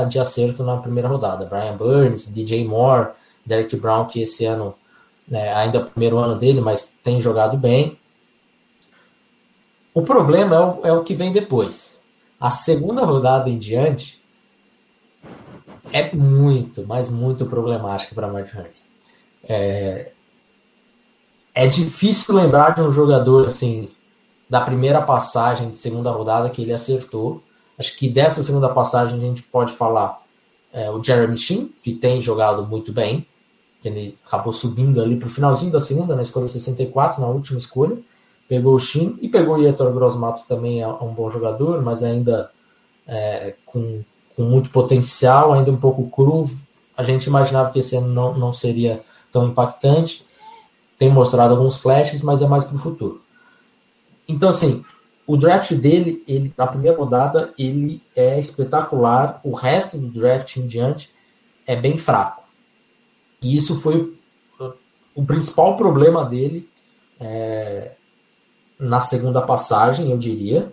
Speaker 4: de acerto na primeira rodada. Brian Burns, DJ Moore, Derek Brown, que esse ano né, ainda é o primeiro ano dele, mas tem jogado bem. O problema é o, é o que vem depois. A segunda rodada em diante é muito, mas muito problemática para Mark Henry. É, é difícil lembrar de um jogador assim da primeira passagem de segunda rodada que ele acertou. Acho que dessa segunda passagem a gente pode falar é, o Jeremy Sheen, que tem jogado muito bem que ele acabou subindo ali para o finalzinho da segunda, na escolha 64, na última escolha. Pegou o Shin e pegou o Ietor Grossmatos, que também é um bom jogador, mas ainda é, com, com muito potencial, ainda um pouco cru. A gente imaginava que esse ano não, não seria tão impactante. Tem mostrado alguns flashes, mas é mais para o futuro. Então, assim, o draft dele, ele, na primeira rodada, ele é espetacular. O resto do draft em diante é bem fraco. E isso foi o principal problema dele é, na segunda passagem, eu diria.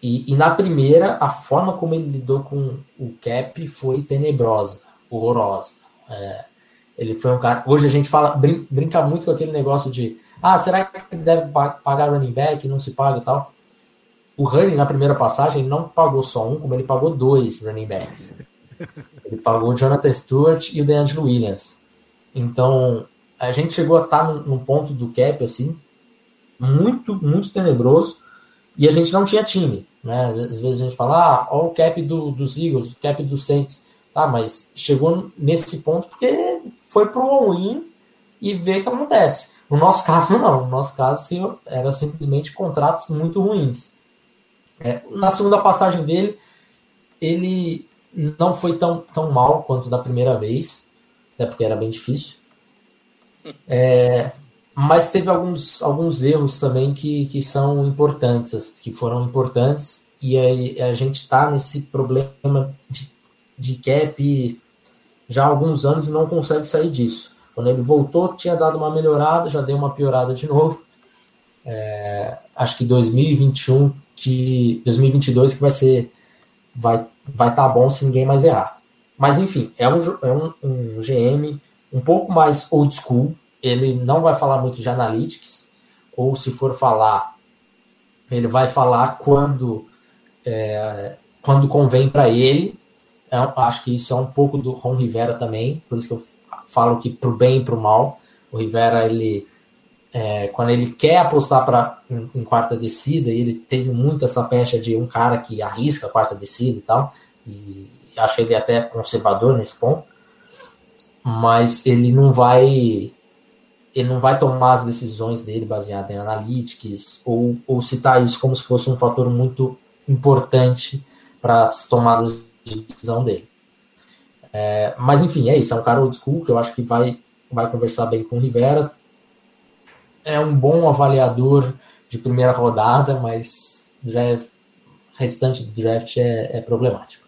Speaker 4: E, e, na primeira, a forma como ele lidou com o cap foi tenebrosa, horrorosa. É, ele foi um cara. Hoje a gente fala, brin, brinca muito com aquele negócio de ah, será que deve pagar running back? Não se paga e tal. O Running, na primeira passagem, não pagou só um, como ele pagou dois running backs. Ele pagou o Jonathan Stewart e o DeAngelo Williams. Então, a gente chegou a estar tá num, num ponto do cap, assim, muito, muito tenebroso, e a gente não tinha time. Né? Às vezes a gente fala, ah, olha o cap do, dos Eagles, o cap dos Saints. Tá, mas chegou nesse ponto porque foi pro all-in e vê o que acontece. No nosso caso, não. No nosso caso, era simplesmente contratos muito ruins. É, na segunda passagem dele, ele não foi tão, tão mal quanto da primeira vez, até porque era bem difícil. É, mas teve alguns, alguns erros também que, que são importantes, que foram importantes, e aí a gente está nesse problema de de cap já há alguns anos e não consegue sair disso. Quando ele voltou, tinha dado uma melhorada, já deu uma piorada de novo. É, acho que 2021, que 2022 que vai ser, vai vai estar tá bom se ninguém mais errar. Mas enfim, é um, é um, um GM um pouco mais old school. Ele não vai falar muito de analytics, ou se for falar, ele vai falar quando é, quando convém para ele é, acho que isso é um pouco do Ron Rivera também, por isso que eu falo que pro bem e pro mal, o Rivera, ele é, quando ele quer apostar para em, em, quarta descida, ele teve muito essa pecha de um cara que arrisca a quarta descida e tal, e acho ele até conservador nesse ponto, mas ele não vai ele não vai tomar as decisões dele baseadas em analytics ou, ou citar isso como se fosse um fator muito importante para as tomadas de decisão dele. É, mas enfim, é isso. É um cara old school que eu acho que vai, vai conversar bem com o Rivera. É um bom avaliador de primeira rodada, mas draft, restante do draft é, é problemático.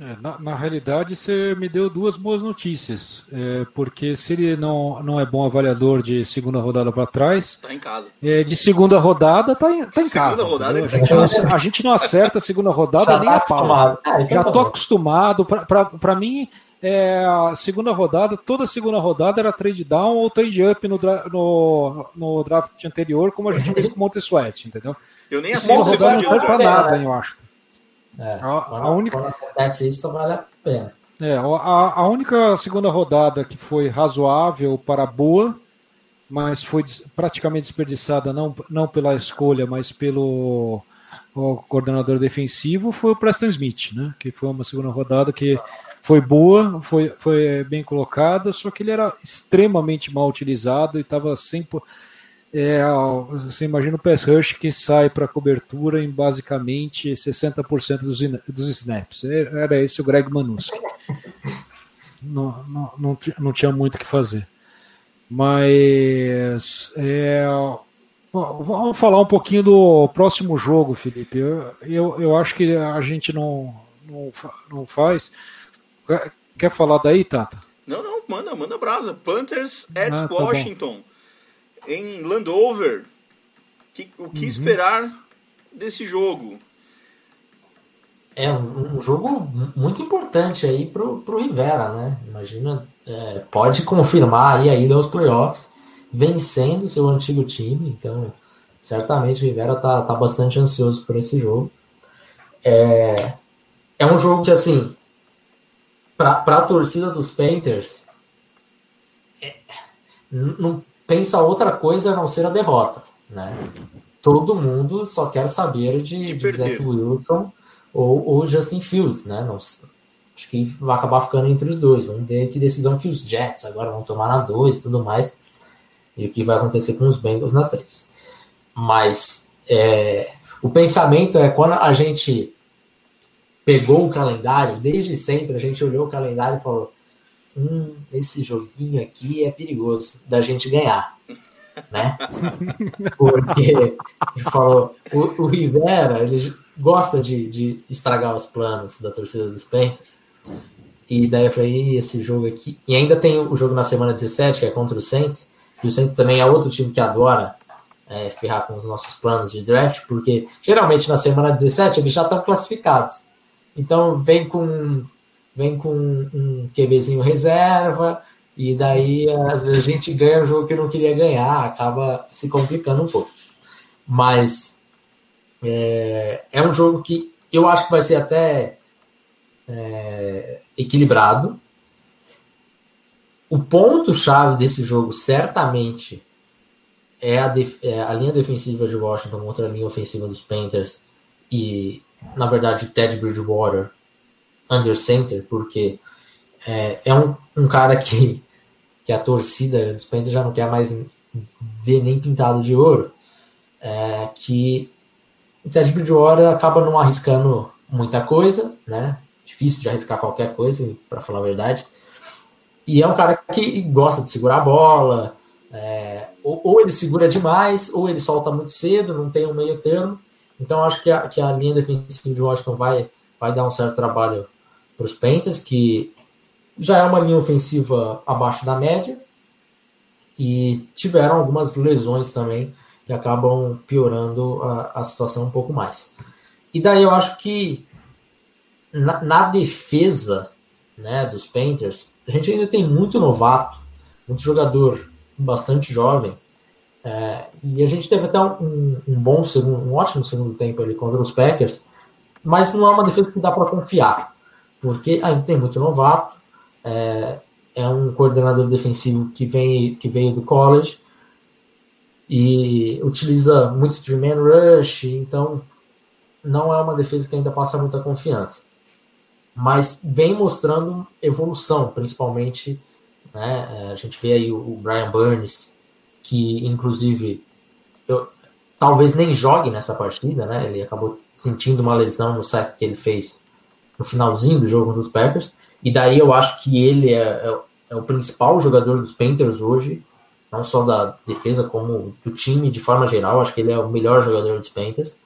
Speaker 3: É, na, na, realidade, você me deu duas boas notícias. É, porque se ele não, não é bom avaliador de segunda rodada para trás.
Speaker 2: Tá em casa.
Speaker 3: É, de segunda rodada, tá em, tá em casa.
Speaker 2: Rodada,
Speaker 3: a, gente não, a, gente não, acerta a segunda rodada
Speaker 4: Já
Speaker 3: nem
Speaker 4: tá
Speaker 3: a pau. Ah, então Já tá tô acostumado. Para mim, é, a segunda rodada, toda segunda rodada era trade down ou trade up no, no, no draft anterior, como a gente fez com o Monte Sweat, entendeu?
Speaker 2: Eu nem
Speaker 3: assisto segunda rodada não foi para nada, eu acho.
Speaker 4: É, a, a única. acontece isso, vale a pena.
Speaker 3: É, a, a única segunda rodada que foi razoável para boa, mas foi praticamente desperdiçada não, não pela escolha, mas pelo coordenador defensivo, foi o Preston Smith, né? Que foi uma segunda rodada que foi boa, foi, foi bem colocada, só que ele era extremamente mal utilizado e estava sempre é, você imagina o pass rush que sai para cobertura em basicamente 60% dos, dos snaps. É, era esse o Greg Manuski. Não, não, não, não tinha muito o que fazer. Mas é, vamos falar um pouquinho do próximo jogo, Felipe. Eu, eu, eu acho que a gente não, não, não faz. Quer falar daí, Tata?
Speaker 2: Não, não, manda, manda brasa. Panthers at ah, tá Washington. Bom em Landover. Que, o que uhum. esperar desse jogo?
Speaker 4: É um, um, jogo muito importante aí pro, pro Rivera, né? Imagina, é, pode confirmar aí a ida aos playoffs, vencendo seu antigo time, então certamente o Rivera tá, tá bastante ansioso por esse jogo. É, é um jogo que, assim, para a torcida dos Panthers, é, não, pensa outra coisa a não ser a derrota, né? Todo mundo só quer saber de, de Zach Wilson ou, ou Justin Fields, né? Não, acho que vai acabar ficando entre os dois. Vamos ver que decisão que os Jets agora vão tomar na 2 e tudo mais. E o que vai acontecer com os Bengals na 3. Mas é, o pensamento é quando a gente pegou o calendário, desde sempre a gente olhou o calendário e falou: hum, esse joguinho aqui é perigoso da gente ganhar, né? Porque ele falou, o, o Rivera, ele gosta de, de estragar os planos da torcida dos Panthers. E daí eu falei, esse jogo aqui. E ainda tem o jogo na semana 17, que é contra o Saints, que o Saints também é outro time que adora é, ferrar com os nossos planos de draft, porque geralmente na semana 17 eles já estão classificados. Então vem com vem com um QBzinho reserva, e daí às vezes a gente ganha um jogo que não queria ganhar, acaba se complicando um pouco. Mas é, é um jogo que eu acho que vai ser até é, equilibrado. O ponto-chave desse jogo, certamente, é a, é a linha defensiva de Washington contra a linha ofensiva dos Panthers e, na verdade, o Ted Bridgewater under center, porque é, é um, um cara que, que a torcida dos Panthers já não quer mais ver nem pintado de ouro, é, que o Ted Bridgewater acaba não arriscando muita coisa, né? Difícil de arriscar qualquer coisa, para falar a verdade. E é um cara que gosta de segurar a bola, é, ou, ou, ele segura demais, ou ele solta muito cedo, não tem um meio termo. Então acho que a, que a linha defensiva de Washington vai, vai dar um certo trabalho para os Panthers, que já é uma linha ofensiva abaixo da média, e tiveram algumas lesões também que acabam piorando a, a situação um pouco mais. E daí eu acho que na, na, defesa né, dos Panthers, a gente ainda tem muito novato, muito jogador bastante jovem. É, e a gente teve até um, um, bom segundo, um ótimo segundo tempo ali contra os Packers, mas não é uma defesa que dá para confiar, porque ainda tem muito novato. É, é um coordenador defensivo que vem que veio do college e utiliza muito de man rush, então não é uma defesa que ainda passa muita confiança. Mas vem mostrando evolução, principalmente, né? É, a gente vê aí o Brian Burns, que inclusive eu, talvez nem jogue nessa partida, né? Ele acabou sentindo uma lesão no saque que ele fez no finalzinho do jogo dos Packers. E daí eu acho que ele é, é, é o principal jogador dos Panthers hoje, não só da defesa, como do time de forma geral. Acho que ele é o melhor jogador dos Panthers.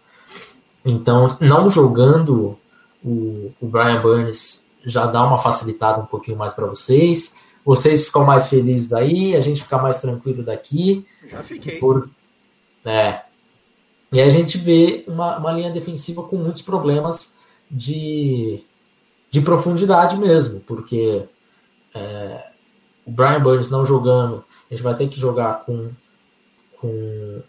Speaker 4: Então, não jogando o, o Brian Burns já dá uma facilitada um pouquinho mais para vocês. Vocês ficam mais felizes aí, a gente fica mais tranquilo daqui.
Speaker 2: Já fiquei.
Speaker 4: Por, é, e a gente vê uma, uma linha defensiva com muitos problemas de, de profundidade mesmo, porque é, o Brian Burns não jogando, a gente vai ter que jogar com, com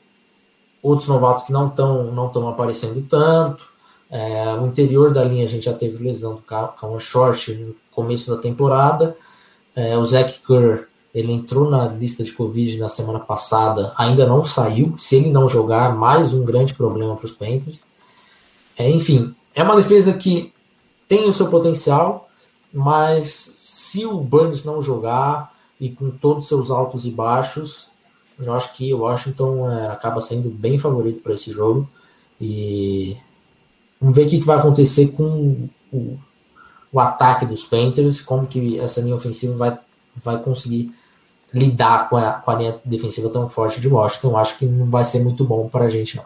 Speaker 4: outros novatos que não estão não tão aparecendo tanto. É, o interior da linha a gente já teve lesão do Calma Short no começo da temporada. É, o Zach Kerr ele entrou na lista de Covid na semana passada, ainda não saiu. Se ele não jogar, mais um grande problema para os Panthers. É, enfim, é uma defesa que tem o seu potencial, mas se o Burns não jogar e com todos os seus altos e baixos, eu acho que o Washington é, acaba sendo bem favorito para esse jogo. E vamos ver o que, que vai acontecer com o, o, ataque dos Panthers, como que essa linha ofensiva vai, vai conseguir lidar com a, com a linha defensiva tão forte de Washington. Eu acho que não vai ser muito bom para a gente, não.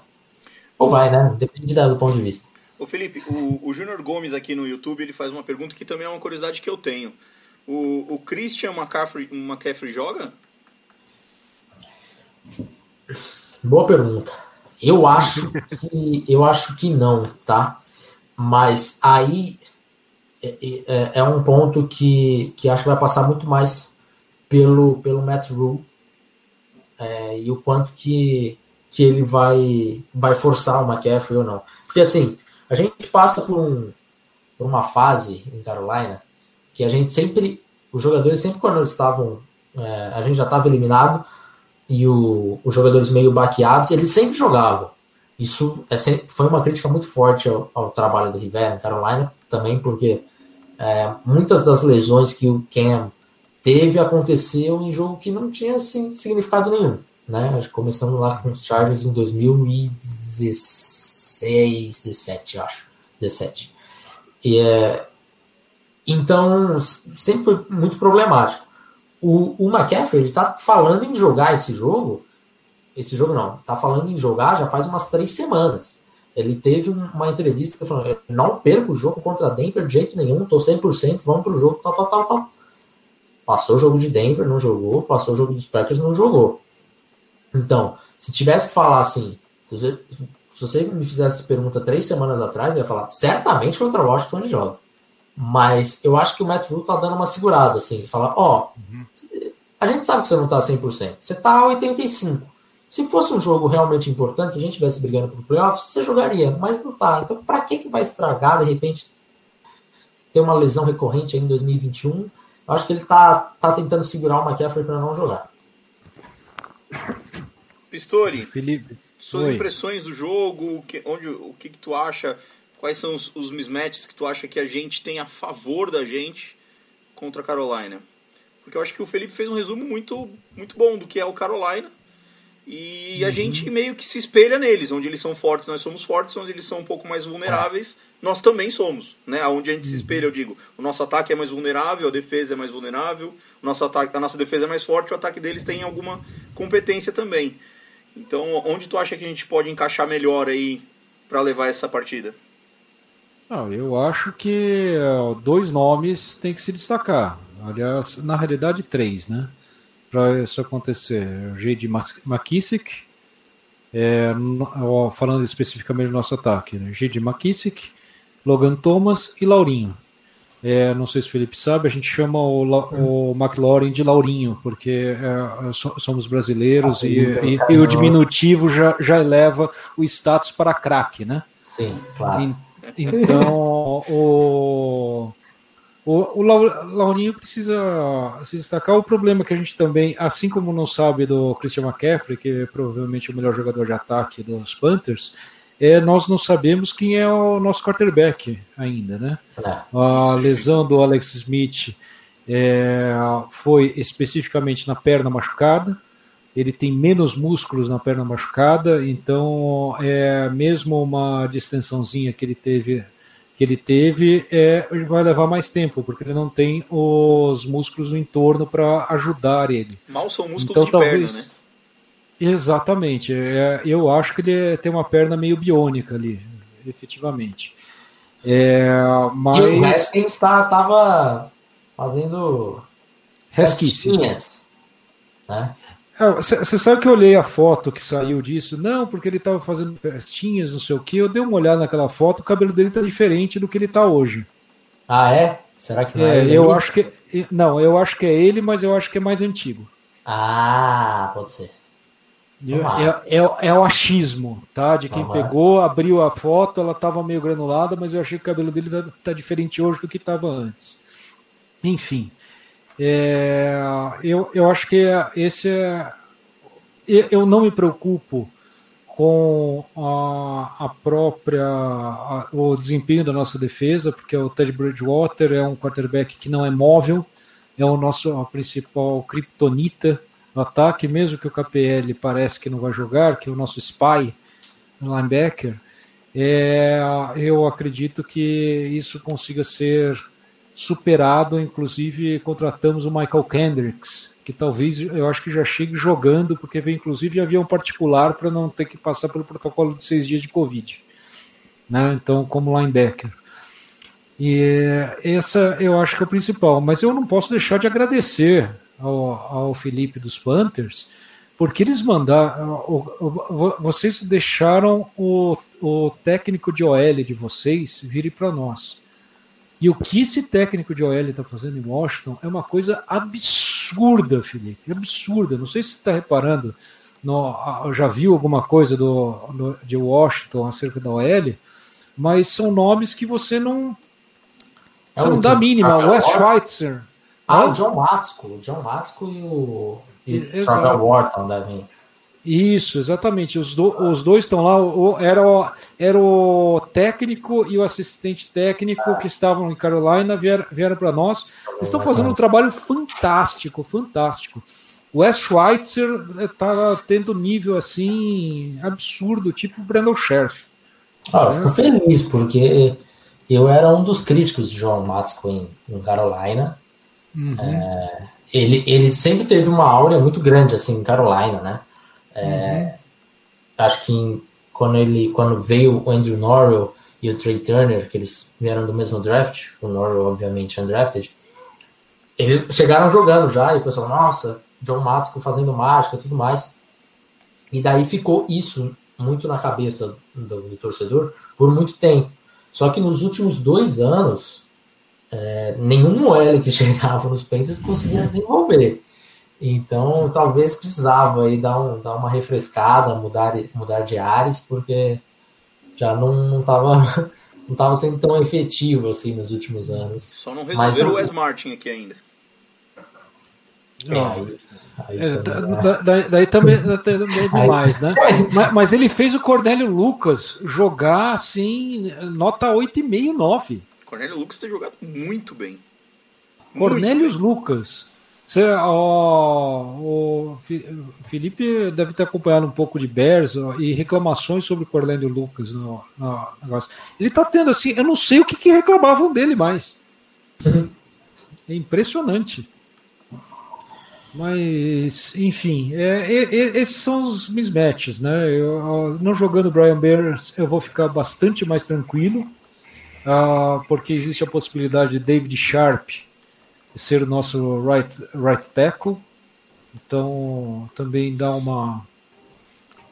Speaker 4: Ou vai, né? Depende do ponto de vista.
Speaker 2: Ô Felipe, o, o Júnior Gomes aqui no YouTube ele faz uma pergunta que também é uma curiosidade que eu tenho. O, o Christian McCaffrey, McCaffrey joga?
Speaker 4: Boa pergunta. Eu acho que eu acho que não, tá? Mas aí é, é, é, um ponto que, que acho que vai passar muito mais pelo, pelo Matt Rule é, e o quanto que, que ele vai, vai forçar o McCaffrey ou não. Porque assim, a gente passa por, um, por uma fase em Carolina que a gente sempre, os jogadores sempre quando eles estavam, é, a gente já estava eliminado e o, os jogadores meio baqueados, eles sempre jogavam. Isso é foi uma crítica muito forte ao, ao, trabalho do Rivera em Carolina, também porque é, muitas das lesões que o Cam teve aconteceu em jogo que não tinha assim, significado nenhum. Né? Começando lá com os Chargers em 2016 16, 17, acho. 17. E, é, então, sempre foi muito problemático. O, o McCaffrey, ele tá falando em jogar esse jogo, esse jogo não, tá falando em jogar já faz umas três semanas. Ele teve uma entrevista falando, não perco o jogo contra Denver de jeito nenhum, tô 100%, vamos pro jogo, tal, tal, tal, tal. Passou o jogo de Denver, não jogou, passou o jogo dos Packers, não jogou. Então, se tivesse que falar assim, se você me fizesse essa pergunta três semanas atrás, eu ia falar, certamente contra o Washington ele joga. Mas eu acho que o Matt Rule tá dando uma segurada, assim, falar, ó, oh, uhum. a gente sabe que você não tá 100%, você tá a 85%. Se fosse um jogo realmente importante, se a gente estivesse brigando pro playoffs, você jogaria, mas não tá. Então, para que que vai estragar, de repente, ter uma lesão recorrente aí em 2021? Eu acho que ele tá, tá tentando segurar o McCaffrey para não jogar.
Speaker 2: Pistori,
Speaker 3: Felipe.
Speaker 2: suas
Speaker 3: Oi.
Speaker 2: impressões do jogo, o que, onde, o que, que tu acha, quais são os, os mismatches que tu acha que a gente tem a favor da gente contra a Carolina? Porque eu acho que o Felipe fez um resumo muito, muito bom do que é o Carolina. E a gente meio que se espelha neles, onde eles são fortes, nós somos fortes, onde eles são um pouco mais vulneráveis, nós também somos, né? Onde a gente se espelha, eu digo, o nosso ataque é mais vulnerável, a defesa é mais vulnerável, o nosso ataque, a nossa defesa é mais forte, o ataque deles tem alguma competência também. Então, onde tu acha que a gente pode encaixar melhor aí para levar essa partida?
Speaker 3: Não, eu acho que ó, dois nomes tem que se destacar. Aliás, na realidade, três, né? Para isso acontecer. Mas- McKissick, é, falando especificamente do nosso ataque, né? J.D. McKissick, Logan Thomas e Laurinho. É, não sei se o Felipe sabe, a gente chama o, La- o McLaurin de Laurinho, porque é, so- somos brasileiros e, e- e o diminutivo já, já eleva o status para craque, né?
Speaker 4: Sim, claro.
Speaker 3: En- Então, o, o, o Lau- Laurinho precisa se destacar. O problema que a gente também, assim como não sabe do Christian McCaffrey, que é provavelmente o melhor jogador de ataque dos Panthers, é, nós não sabemos quem é o nosso quarterback ainda, né?
Speaker 4: É.
Speaker 3: A lesão do Alex Smith é, foi especificamente na perna machucada. Ele tem menos músculos na perna machucada, então é mesmo uma distensãozinha que ele teve, que ele teve, é, ele vai levar mais tempo, porque ele não tem os músculos no entorno para ajudar ele.
Speaker 2: Mal são músculos
Speaker 3: Então,
Speaker 2: de
Speaker 3: talvez-
Speaker 2: perna, né?
Speaker 3: Exatamente. é, eu acho que ele tem uma perna meio biônica ali, efetivamente. É,
Speaker 4: E o
Speaker 3: mas
Speaker 4: Haskins tá, tava fazendo
Speaker 3: resquício.
Speaker 4: festinhas, né?
Speaker 3: Você sabe que eu olhei a foto que saiu disso? Não, porque ele estava fazendo festinhas, não sei o que. Eu dei uma olhada naquela foto, o cabelo dele tá diferente do que ele tá hoje.
Speaker 4: Ah, é? Será que não é,
Speaker 3: É,
Speaker 4: ele?
Speaker 3: eu acho que. Não, eu acho que é ele, mas eu acho que é mais antigo.
Speaker 4: Ah, pode ser.
Speaker 3: Eu-. É, é- é o achismo, tá? De quem
Speaker 4: Tomara.
Speaker 3: pegou, abriu a foto, ela tava meio granulada, mas eu achei que o cabelo dele tá, tá diferente hoje do que tava antes. Enfim, é, eu, eu acho que esse é. eu- não me preocupo com a, a própria a- o desempenho da nossa defesa, porque o Ted Bridgewater é um quarterback que não é móvel, é o nosso a principal kryptonita no ataque, mesmo que o KPL parece que não vai jogar, que é o nosso spy linebacker, é, eu acredito que isso consiga ser superado, inclusive contratamos o Michael Kendricks, que talvez eu acho que já chegue jogando, porque veio inclusive de avião particular para não ter que passar pelo protocolo de seis dias de Covid. Né? Então, como linebacker. E essa eu acho que é o principal. Mas eu não posso deixar de agradecer ao, ao Felipe dos Panthers, porque eles mandaram. Vocês deixaram o, o técnico de OL de vocês vir para nós. E o que esse técnico de OL está fazendo em Washington é uma coisa absurda, Felipe. Absurda. Não sei se você está reparando. No, já viu alguma coisa do, do- de Washington acerca da OL, mas são nomes que você não,
Speaker 4: É
Speaker 3: você
Speaker 4: o
Speaker 3: não dá mínima. Wes? Schweitzer.
Speaker 4: Ah, o John Matsko. O John Matsko e o, e. Trevor Wharton devem.
Speaker 3: Isso, exatamente. Os, do- os dois estão lá. O, era, o, era o técnico e o assistente técnico que estavam em Carolina, vieram, vieram para nós. Estão fazendo um trabalho fantástico, fantástico. O Wes Schweitzer está tendo nível assim absurdo, tipo o Brandon Sheriff.
Speaker 4: Ah, eu fico feliz, porque eu era um dos críticos de John Matsko em, em Carolina. É, ele, ele sempre teve uma áurea muito grande assim em Carolina, né? É, Acho que em- quando ele quando veio o Andrew Norwell e o Trey Turner, que eles vieram do mesmo draft, o Norwell obviamente undrafted, eles chegaram jogando já e o pessoal, nossa, John Matsko fazendo mágica tudo mais. E daí ficou isso muito na cabeça do, do torcedor por muito tempo. Só que nos últimos dois anos, é, nenhum OL que chegava nos Panthers conseguia desenvolver. Então, talvez precisava aí dar, um, dar uma refrescada, mudar, mudar de ares, porque já não estava não tava sendo tão efetivo assim nos últimos anos.
Speaker 2: Só não
Speaker 4: Mas
Speaker 2: resolveram o Wes Martin aqui ainda.
Speaker 3: Não. Aí, é, da, daí, daí, também, é demais, né? Mas, mas, ele fez o Cornélio Lucas jogar assim, nota 8,5, 9.
Speaker 2: Cornélio Lucas tem jogado muito bem.
Speaker 3: Cornélios Lucas. Você, ó, o Felipe deve ter acompanhado um pouco de Bears e reclamações sobre o Cornélio Lucas no, no, negócio. Ele tá tendo assim, eu não sei o que, que reclamavam dele mais. É impressionante. Mas, enfim, é, é, esses são os mismatches, né? Eu, não jogando Brian Bears, eu vou ficar bastante mais tranquilo, uh, porque existe a possibilidade de David Sharp ser o nosso right, right tackle. Então, também dá uma,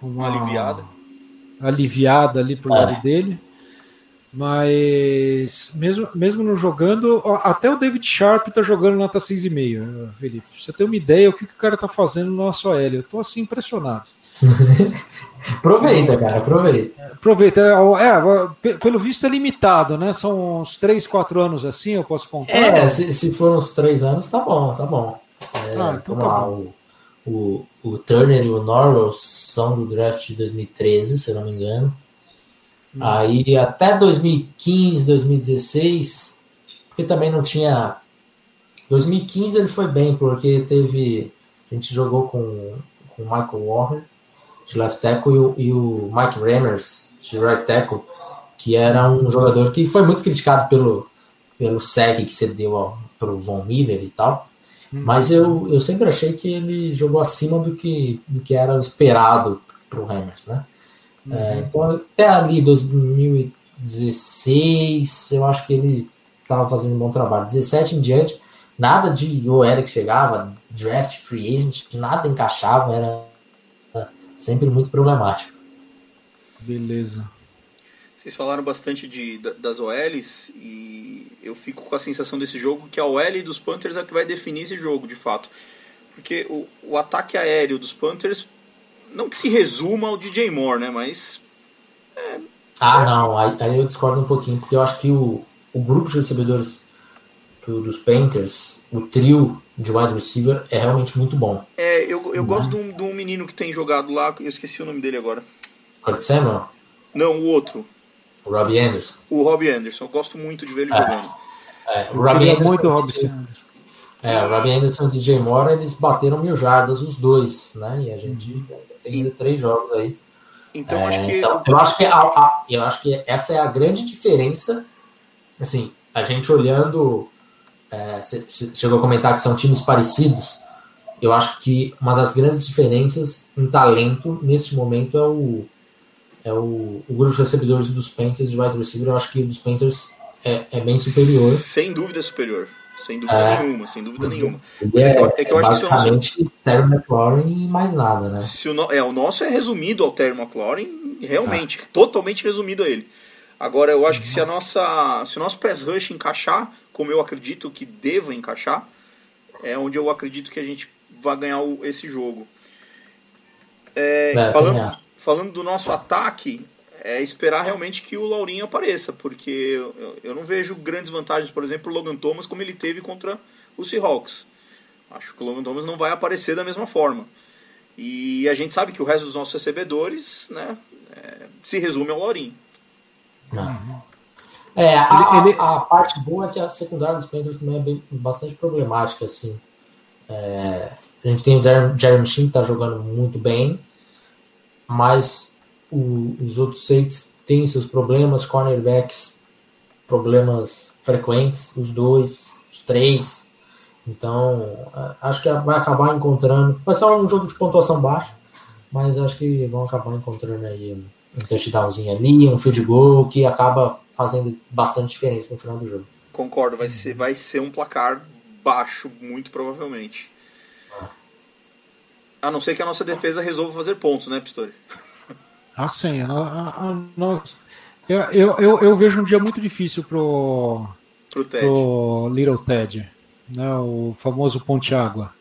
Speaker 2: uma aliviada.
Speaker 3: aliviada ali pro lado é. dele. Mas mesmo, mesmo não jogando, até o David Sharp tá jogando nota 6,5, Felipe. Pra você ter uma ideia o que, que o cara tá fazendo no nosso L. Eu tô assim impressionado.
Speaker 4: aproveita, cara, aproveita.
Speaker 3: Aproveita. É, é, pelo visto é limitado, né? São uns 3, 4 anos assim, eu posso contar.
Speaker 4: É, se, se for uns 3 anos, tá bom, tá bom. É, ah, então tá lá, bom. O, o, o Turner e o Norwell são do draft de 2013, se eu não me engano. Hum. Aí até 2015, 2016, porque também não tinha. 2015 ele foi bem, porque teve. A gente jogou com o Michael Warner de left tackle e o, e o Mike Remmers de right tackle, que era um jogador que foi muito criticado pelo, pelo sec que você deu para o Von Miller e tal. Hum. Mas eu, eu sempre achei que ele jogou acima do que, do que era esperado para o Remmers, né? Uhum. É, então, até ali 2016, eu acho que ele estava fazendo um bom trabalho. 17 em diante, nada de o Eric chegava, draft free agent, nada encaixava, era sempre muito problemático.
Speaker 3: Beleza.
Speaker 2: Vocês falaram bastante de, das OLs e eu fico com a sensação desse jogo que a OL dos Panthers é que vai definir esse jogo, de fato. Porque o, o ataque aéreo dos Panthers não que se resuma ao DJ Moore, né? Mas.
Speaker 4: É, ah, é... não. Aí, aí, eu discordo um pouquinho, porque eu acho que o, o grupo de recebedores do, dos Panthers, o trio de wide receiver, é realmente muito bom.
Speaker 2: É, eu, eu uhum. gosto de um, de um menino que tem jogado lá, eu esqueci o nome dele agora.
Speaker 4: Kurt Samuel?
Speaker 2: Não, o outro.
Speaker 4: O Robbie Anderson.
Speaker 2: O Robbie Anderson, eu gosto muito de ver ele é. jogando.
Speaker 4: É, o Robbie Anderson. Muito Robbie Anderson. É, o Robbie Anderson e o DJ Moore, eles bateram mil jardas os dois, né? E a gente uhum. tem ainda três jogos aí.
Speaker 2: Então, é, acho que...
Speaker 4: Então, eu, acho que a, a, eu acho que essa é a grande diferença. Assim, a gente olhando. É, você chegou a comentar que são times parecidos. Eu acho que uma das grandes diferenças em talento neste momento é o, é o, o grupo de recebedores dos Panthers de wide receiver. Eu acho que o dos Panthers é, é bem superior.
Speaker 2: Sem dúvida superior. Sem dúvida é, nenhuma, sem dúvida nenhuma.
Speaker 4: É, é, que eu acho basicamente que Terry McLaurin e mais nada, né?
Speaker 2: Se o, no, é, o nosso é resumido ao Terry McLaurin, realmente, ah. totalmente resumido a ele. Agora, eu acho que se a nossa, se o nosso pass rush encaixar, como eu acredito que deva encaixar, é onde eu acredito que a gente vai ganhar o, esse jogo. É, é falando, falando do nosso ataque, é esperar realmente que o Laurinho apareça, porque eu, eu não vejo grandes vantagens, por exemplo, o Logan Thomas como ele teve contra o Seahawks. Acho que o Logan Thomas não vai aparecer da mesma forma. E a gente sabe que o resto dos nossos recebedores né, é, se resume ao Laurinho.
Speaker 4: É, a, ele, ele... a, parte boa é que a secundária dos Panthers também é bem, bastante problemática, assim. É, a gente tem o Jeremy Sheen que está jogando muito bem, mas o, os outros safeties têm seus problemas, cornerbacks, problemas frequentes, os dois, os três. Então, acho que vai acabar encontrando. Vai ser um jogo de pontuação baixa, mas acho que vão acabar encontrando aí um touchdownzinho ali, um field goal que acaba fazendo bastante diferença no final do jogo.
Speaker 2: Concordo, vai ser, vai ser um placar baixo, muito provavelmente. A não ser que a nossa defesa resolva fazer pontos, né, Pistori?
Speaker 3: Ah, sim. A, a, a, nossa, eu, eu, eu, eu, vejo um dia muito difícil pro,
Speaker 2: pro, Ted.
Speaker 3: pro Little Ted, né, o famoso Ponte Água.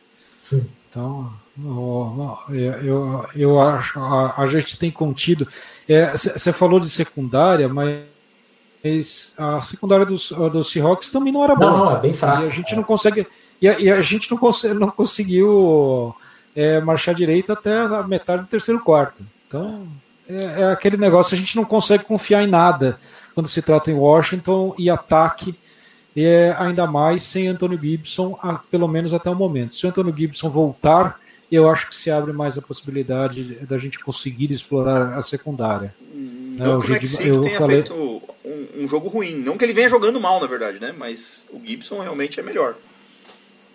Speaker 3: Sim. Então, eu, eu, eu acho a, a gente tem contido. Você é, falou de secundária, mas a secundária dos, dos Seahawks também não era boa.
Speaker 4: Não, não, é bem fraca.
Speaker 3: E a gente
Speaker 4: é.
Speaker 3: não consegue. E a, e a gente não, cons não conseguiu é, marchar direito até a metade do terceiro quarto. Então, é, é, aquele negócio, a gente não consegue confiar em nada quando se trata em Washington e ataque, é, ainda mais sem Antônio Gibson, a, pelo menos até o momento. Se o Antônio Gibson voltar, eu acho que se abre mais a possibilidade da gente conseguir explorar a secundária.
Speaker 2: Não que o Mexico tenha falei... feito um, um, jogo ruim. Não que ele venha jogando mal, na verdade, né? Mas o Gibson realmente é melhor.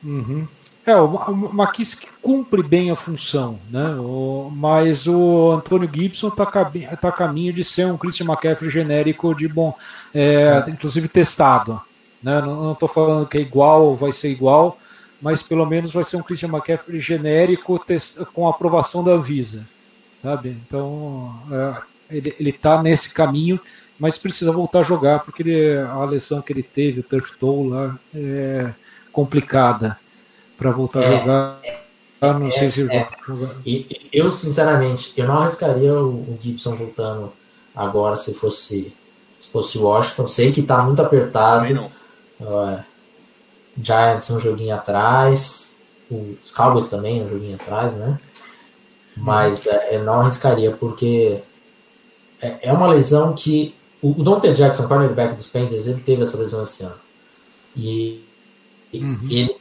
Speaker 3: Uhum. É, o McKissick cumpre bem a função, né? O, mas o Antônio Gibson está tá a caminho de ser um Christian McCaffrey genérico de bom, é, inclusive testado. Né? Não estou falando que é igual ou vai ser igual, mas pelo menos vai ser um Christian McCaffrey genérico com aprovação da Visa, sabe? Então é, ele ele está nesse caminho, mas precisa voltar a jogar porque ele, a lesão que ele teve, o turf toe lá, é complicada para voltar é, a jogar. Ah, não sei se
Speaker 4: é. jogar. E, eu, sinceramente, eu não arriscaria o, Gibson voltando agora se fosse se fosse o Washington. Sei que está muito apertado. Uh, Giants um joguinho atrás. Os Cowboys também um joguinho atrás, né? Mas é, eu não arriscaria porque é, é uma lesão que o, o Dante Jackson, cornerback dos Panthers, ele teve essa lesão esse ano. E uhum. ele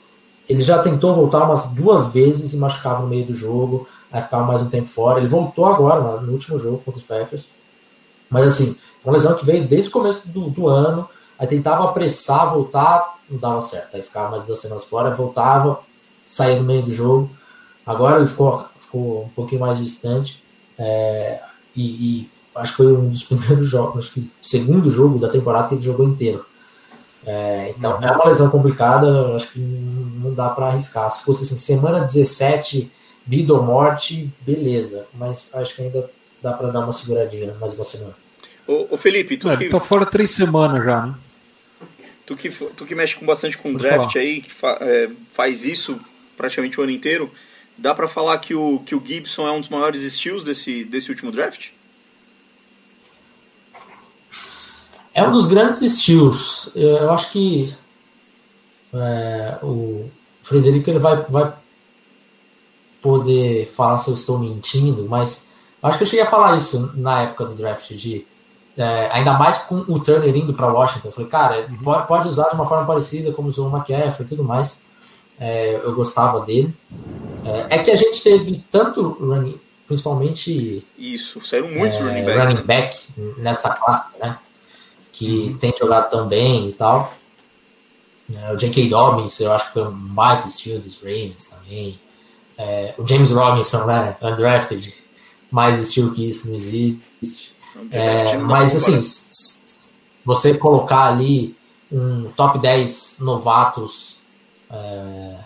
Speaker 4: ele já tentou voltar umas duas vezes e machucava no meio do jogo, aí ficava mais um tempo fora. Ele voltou agora, no último jogo contra os Packers. Mas assim, uma lesão que veio desde o começo do, do ano, aí tentava apressar, voltar, não dava certo. Aí ficava mais duas semanas fora, voltava, saía no meio do jogo. Agora ele ficou, ficou um pouquinho mais distante. É, e, e, acho que foi um dos primeiros jogos, acho que segundo jogo da temporada que ele jogou inteiro. É, então é uma lesão complicada, acho que não dá para arriscar. Se fosse assim, semana 17, vida ou morte, beleza. Mas acho que ainda dá para dar uma seguradinha mais uma semana.
Speaker 2: Ô, ô Felipe, tu
Speaker 3: é, que... tá fora três semanas já, né?
Speaker 2: Tu que, tu que mexe com bastante com Pode draft falar. aí, que fa, é, faz isso praticamente o ano inteiro, dá para falar que o, que o Gibson é um dos maiores estilos desse, desse último draft?
Speaker 4: É um dos grandes estilos. Eu acho que é, o Frederico ele vai, vai poder falar se eu estou mentindo, mas acho que eu cheguei a falar isso na época do draft de é, ainda mais com o Turner indo para Washington. Eu falei, cara, uhum. pode, pode, usar de uma forma parecida como usou o McCaffrey e tudo mais. É, eu gostava dele. É, é, que a gente teve tanto running, principalmente.
Speaker 2: Isso, saíram muitos
Speaker 4: é,
Speaker 2: running backs.
Speaker 4: Running
Speaker 2: né?
Speaker 4: back nessa classe, né? que uhum. tem jogado tão bem e tal. É, o J.K. Dobbins, eu acho que foi um baita estilo dos Ravens também. É, o James Robinson, né, undrafted, mais estilo que isso não existe. É, mas assim, você colocar ali um top 10 novatos é,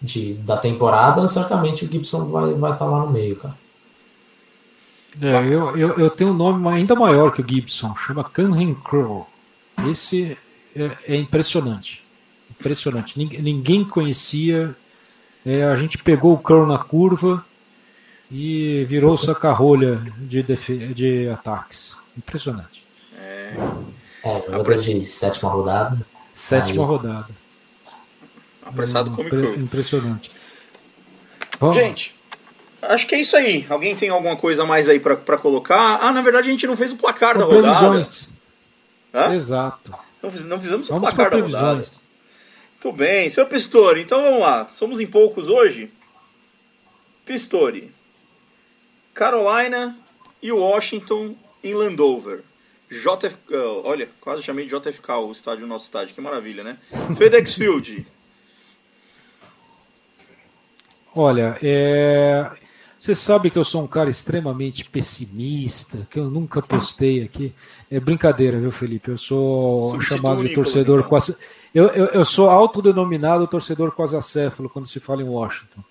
Speaker 4: de, da temporada, certamente o Gibson vai, vai estar tá lá no meio, cara.
Speaker 3: É, eu, eu, eu, tenho um nome ainda maior que o Gibson, chama Canhen Crow. Esse é, é, impressionante. Impressionante. Ninguém, ninguém conhecia. É, a gente pegou o Crow na curva e virou saca-rolha de, de ataques. Impressionante.
Speaker 4: É, é de sétima rodada.
Speaker 3: Sétima Aí. rodada.
Speaker 2: Apressado como
Speaker 3: Impressionante.
Speaker 2: Bom, gente, Acho que é isso aí. Alguém tem alguma coisa mais aí para colocar? Ah, na verdade a gente não fez o placar da rodada. Previsões.
Speaker 3: Hã? Exato.
Speaker 2: Não, não fizemos o placar da rodada. Muito bem. Senhor Pistori, então vamos lá. Somos em poucos hoje. Pistori. Carolina e Washington em Landover. JF, olha, quase chamei de JFK o estádio, nosso estádio, que maravilha, né? FedEx Field.
Speaker 3: Olha, é, você sabe que eu sou um cara extremamente pessimista, que eu nunca postei aqui. É brincadeira, viu, Felipe? Eu sou chamado de torcedor então. quase. Eu, eu, eu sou autodenominado torcedor quase acéfalo quando se fala em Washington.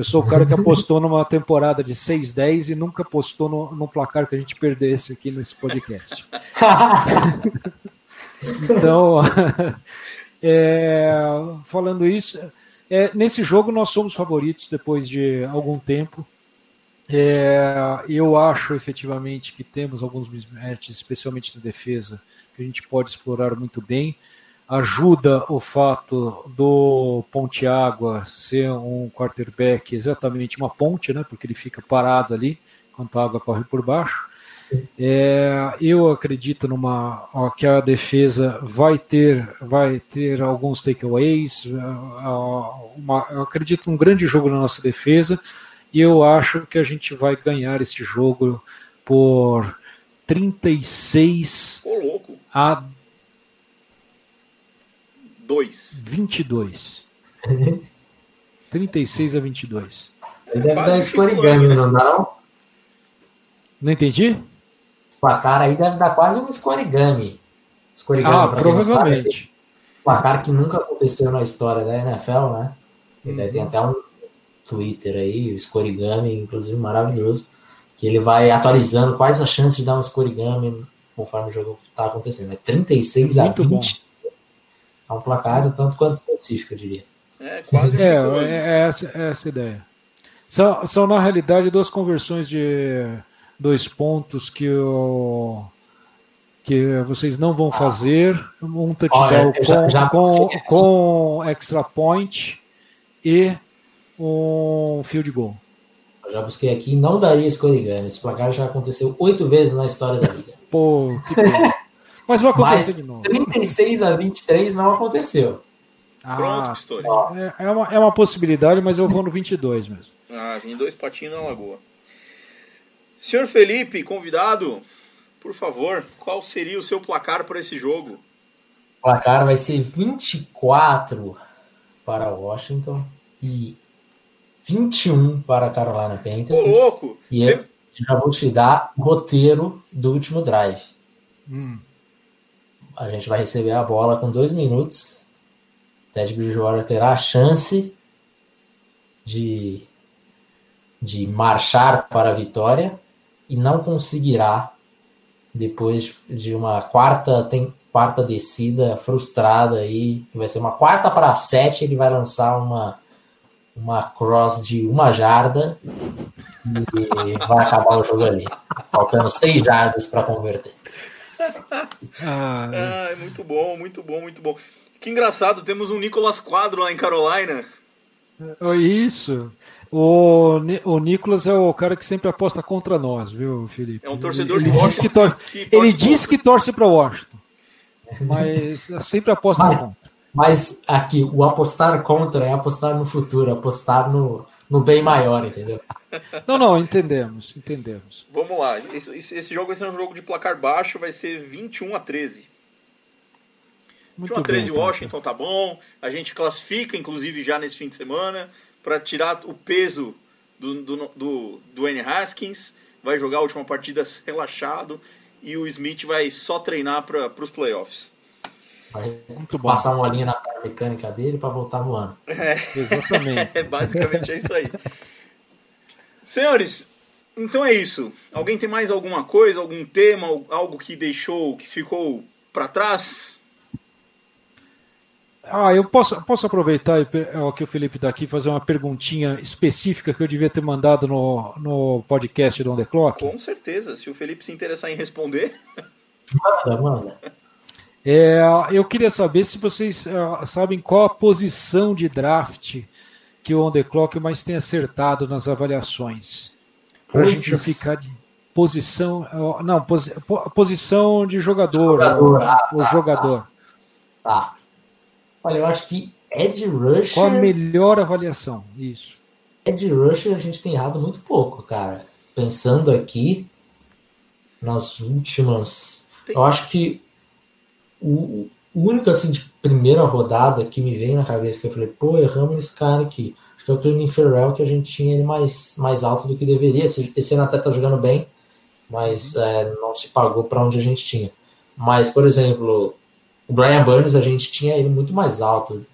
Speaker 3: Eu sou o cara que apostou numa temporada de 6-10 e nunca apostou no, no placar que a gente perdesse aqui nesse podcast. então, é, falando isso, é, nesse jogo nós somos favoritos depois de algum tempo. É, eu acho efetivamente que temos alguns mismatches, especialmente na defesa, que a gente pode explorar muito bem. Ajuda o fato do Ponte Água ser um quarterback exatamente uma ponte, né? Porque ele fica parado ali enquanto a água corre por baixo. É, eu acredito numa ó, que a defesa vai ter vai ter alguns takeaways. Uma, eu acredito num grande jogo na nossa defesa e eu acho que a gente vai ganhar este jogo por 36
Speaker 2: Ô, louco.
Speaker 3: a
Speaker 2: 2.
Speaker 3: 22. 36 a 22.
Speaker 4: Ele deve
Speaker 2: Quase
Speaker 4: dar
Speaker 2: ficou, né?
Speaker 4: não dá? não?
Speaker 3: Não entendi?
Speaker 4: Esse placar aí deve dar quase um escorigami. Escorigami,
Speaker 3: Ah, provavelmente.
Speaker 4: é um placar que nunca aconteceu na história da NFL, né? Ele
Speaker 3: Uhum.
Speaker 4: tem até um Twitter aí, o escorigami, inclusive maravilhoso, que ele vai atualizando quais as chances de dar um escorigami conforme o jogo tá acontecendo. É 36
Speaker 3: Muito
Speaker 4: a
Speaker 3: bom.
Speaker 4: 20. É um placar um tanto quanto específico, eu diria.
Speaker 2: É, quase
Speaker 3: É, é, é essa, é essa a ideia. São, são, na realidade, duas conversões de dois pontos que, o, que vocês não vão fazer. Um touchdown
Speaker 4: Olha, já-
Speaker 3: com,
Speaker 4: já
Speaker 3: com, com extra point e um field goal.
Speaker 4: Eu já busquei aqui, não daria escorigami. Esse placar já aconteceu oito vezes na história da liga.
Speaker 3: Pô, que coisa. Mas vai acontecer
Speaker 4: Mas
Speaker 3: de novo.
Speaker 4: 36 a 23 não aconteceu.
Speaker 2: Pronto,
Speaker 3: Ah,
Speaker 2: Pistori.
Speaker 3: é, é uma, é uma possibilidade, mas eu vou no 22 mesmo.
Speaker 2: Ah, vem dois patinhos na lagoa. Senhor Felipe, convidado, por favor, qual seria o seu placar para esse jogo?
Speaker 4: O placar vai ser 24 para Washington e 21 para a Carolina
Speaker 2: Ô,
Speaker 4: Panthers.
Speaker 2: louco!
Speaker 4: E eu já vou te dar o roteiro do último drive.
Speaker 3: Hum.
Speaker 4: A gente vai receber a bola com dois minutos. Ted Bridgewater terá a chance de, de marchar para a vitória e não conseguirá depois de uma quarta, tem, quarta descida frustrada aí, que vai ser uma quarta para sete, ele vai lançar uma, uma cross de uma jarda e vai acabar o jogo ali. Faltando seis jardas para converter.
Speaker 3: Ah,
Speaker 2: Ah, é muito bom, muito bom, muito bom. Que engraçado, temos um Nicolas Quadro lá em Carolina.
Speaker 3: É Isso. O, o Nicolas é o cara que sempre aposta contra nós, viu, Felipe?
Speaker 2: É um torcedor
Speaker 3: ele,
Speaker 2: de
Speaker 3: ele diz
Speaker 2: Washington
Speaker 3: que torce,
Speaker 2: que torce
Speaker 3: Ele diz que torce para Washington, mas sempre aposta
Speaker 4: Mas-
Speaker 3: contra.
Speaker 4: Mas aqui, o apostar contra é apostar no futuro, apostar no, no bem maior, entendeu?
Speaker 3: Não, não, entendemos, entendemos.
Speaker 2: Vamos lá, esse, esse- esse jogo vai ser um jogo de placar baixo, vai ser 21 a 13.
Speaker 3: Muito
Speaker 2: 21 a 13
Speaker 3: bem, Tata.
Speaker 2: Washington tá bom. A gente classifica, inclusive, já nesse fim de semana, para tirar o peso do, do, do, do N. Haskins. Vai jogar a última partida relaxado. E o Smith vai só treinar para os playoffs.
Speaker 4: Vai
Speaker 3: Muito bom.
Speaker 4: passar uma linha na mecânica dele para voltar voando.
Speaker 3: Exatamente.
Speaker 2: É basicamente é isso aí. Senhores, então é isso. Alguém tem mais alguma coisa, algum tema, algo que deixou, que ficou para trás?
Speaker 3: Ah, eu posso, posso aproveitar ó, que o Felipe está aqui e fazer uma perguntinha específica que eu devia ter mandado no, no podcast do On The Clock?
Speaker 2: Com certeza. Se o Felipe se interessar em responder.
Speaker 4: Manda, manda.
Speaker 3: É, eu queria saber se vocês ah, sabem qual a posição de draft que o On The Clock mais tem acertado nas avaliações. Para a gente ficar de posição. Não, posi- po- posição de jogador.
Speaker 4: Jogador,
Speaker 3: o,
Speaker 4: ah,
Speaker 3: o
Speaker 4: tá,
Speaker 3: jogador.
Speaker 4: Tá. Olha, eu acho que Ed Rusher.
Speaker 3: Qual a melhor avaliação? Isso.
Speaker 4: Ed Rusher a gente tem errado muito pouco, cara. Pensando aqui nas últimas.
Speaker 2: Tem-
Speaker 4: Eu acho que o, o único assim de primeira rodada que me veio na cabeça que eu falei, pô, erramos nesse cara aqui. Acho que é o Cleveland Ferrell que a gente tinha ele mais, mais alto do que deveria. Esse, esse ano até tá jogando bem, mas é, não se pagou para onde a gente tinha. Mas, por exemplo, o Brian Burns a gente tinha ele muito mais alto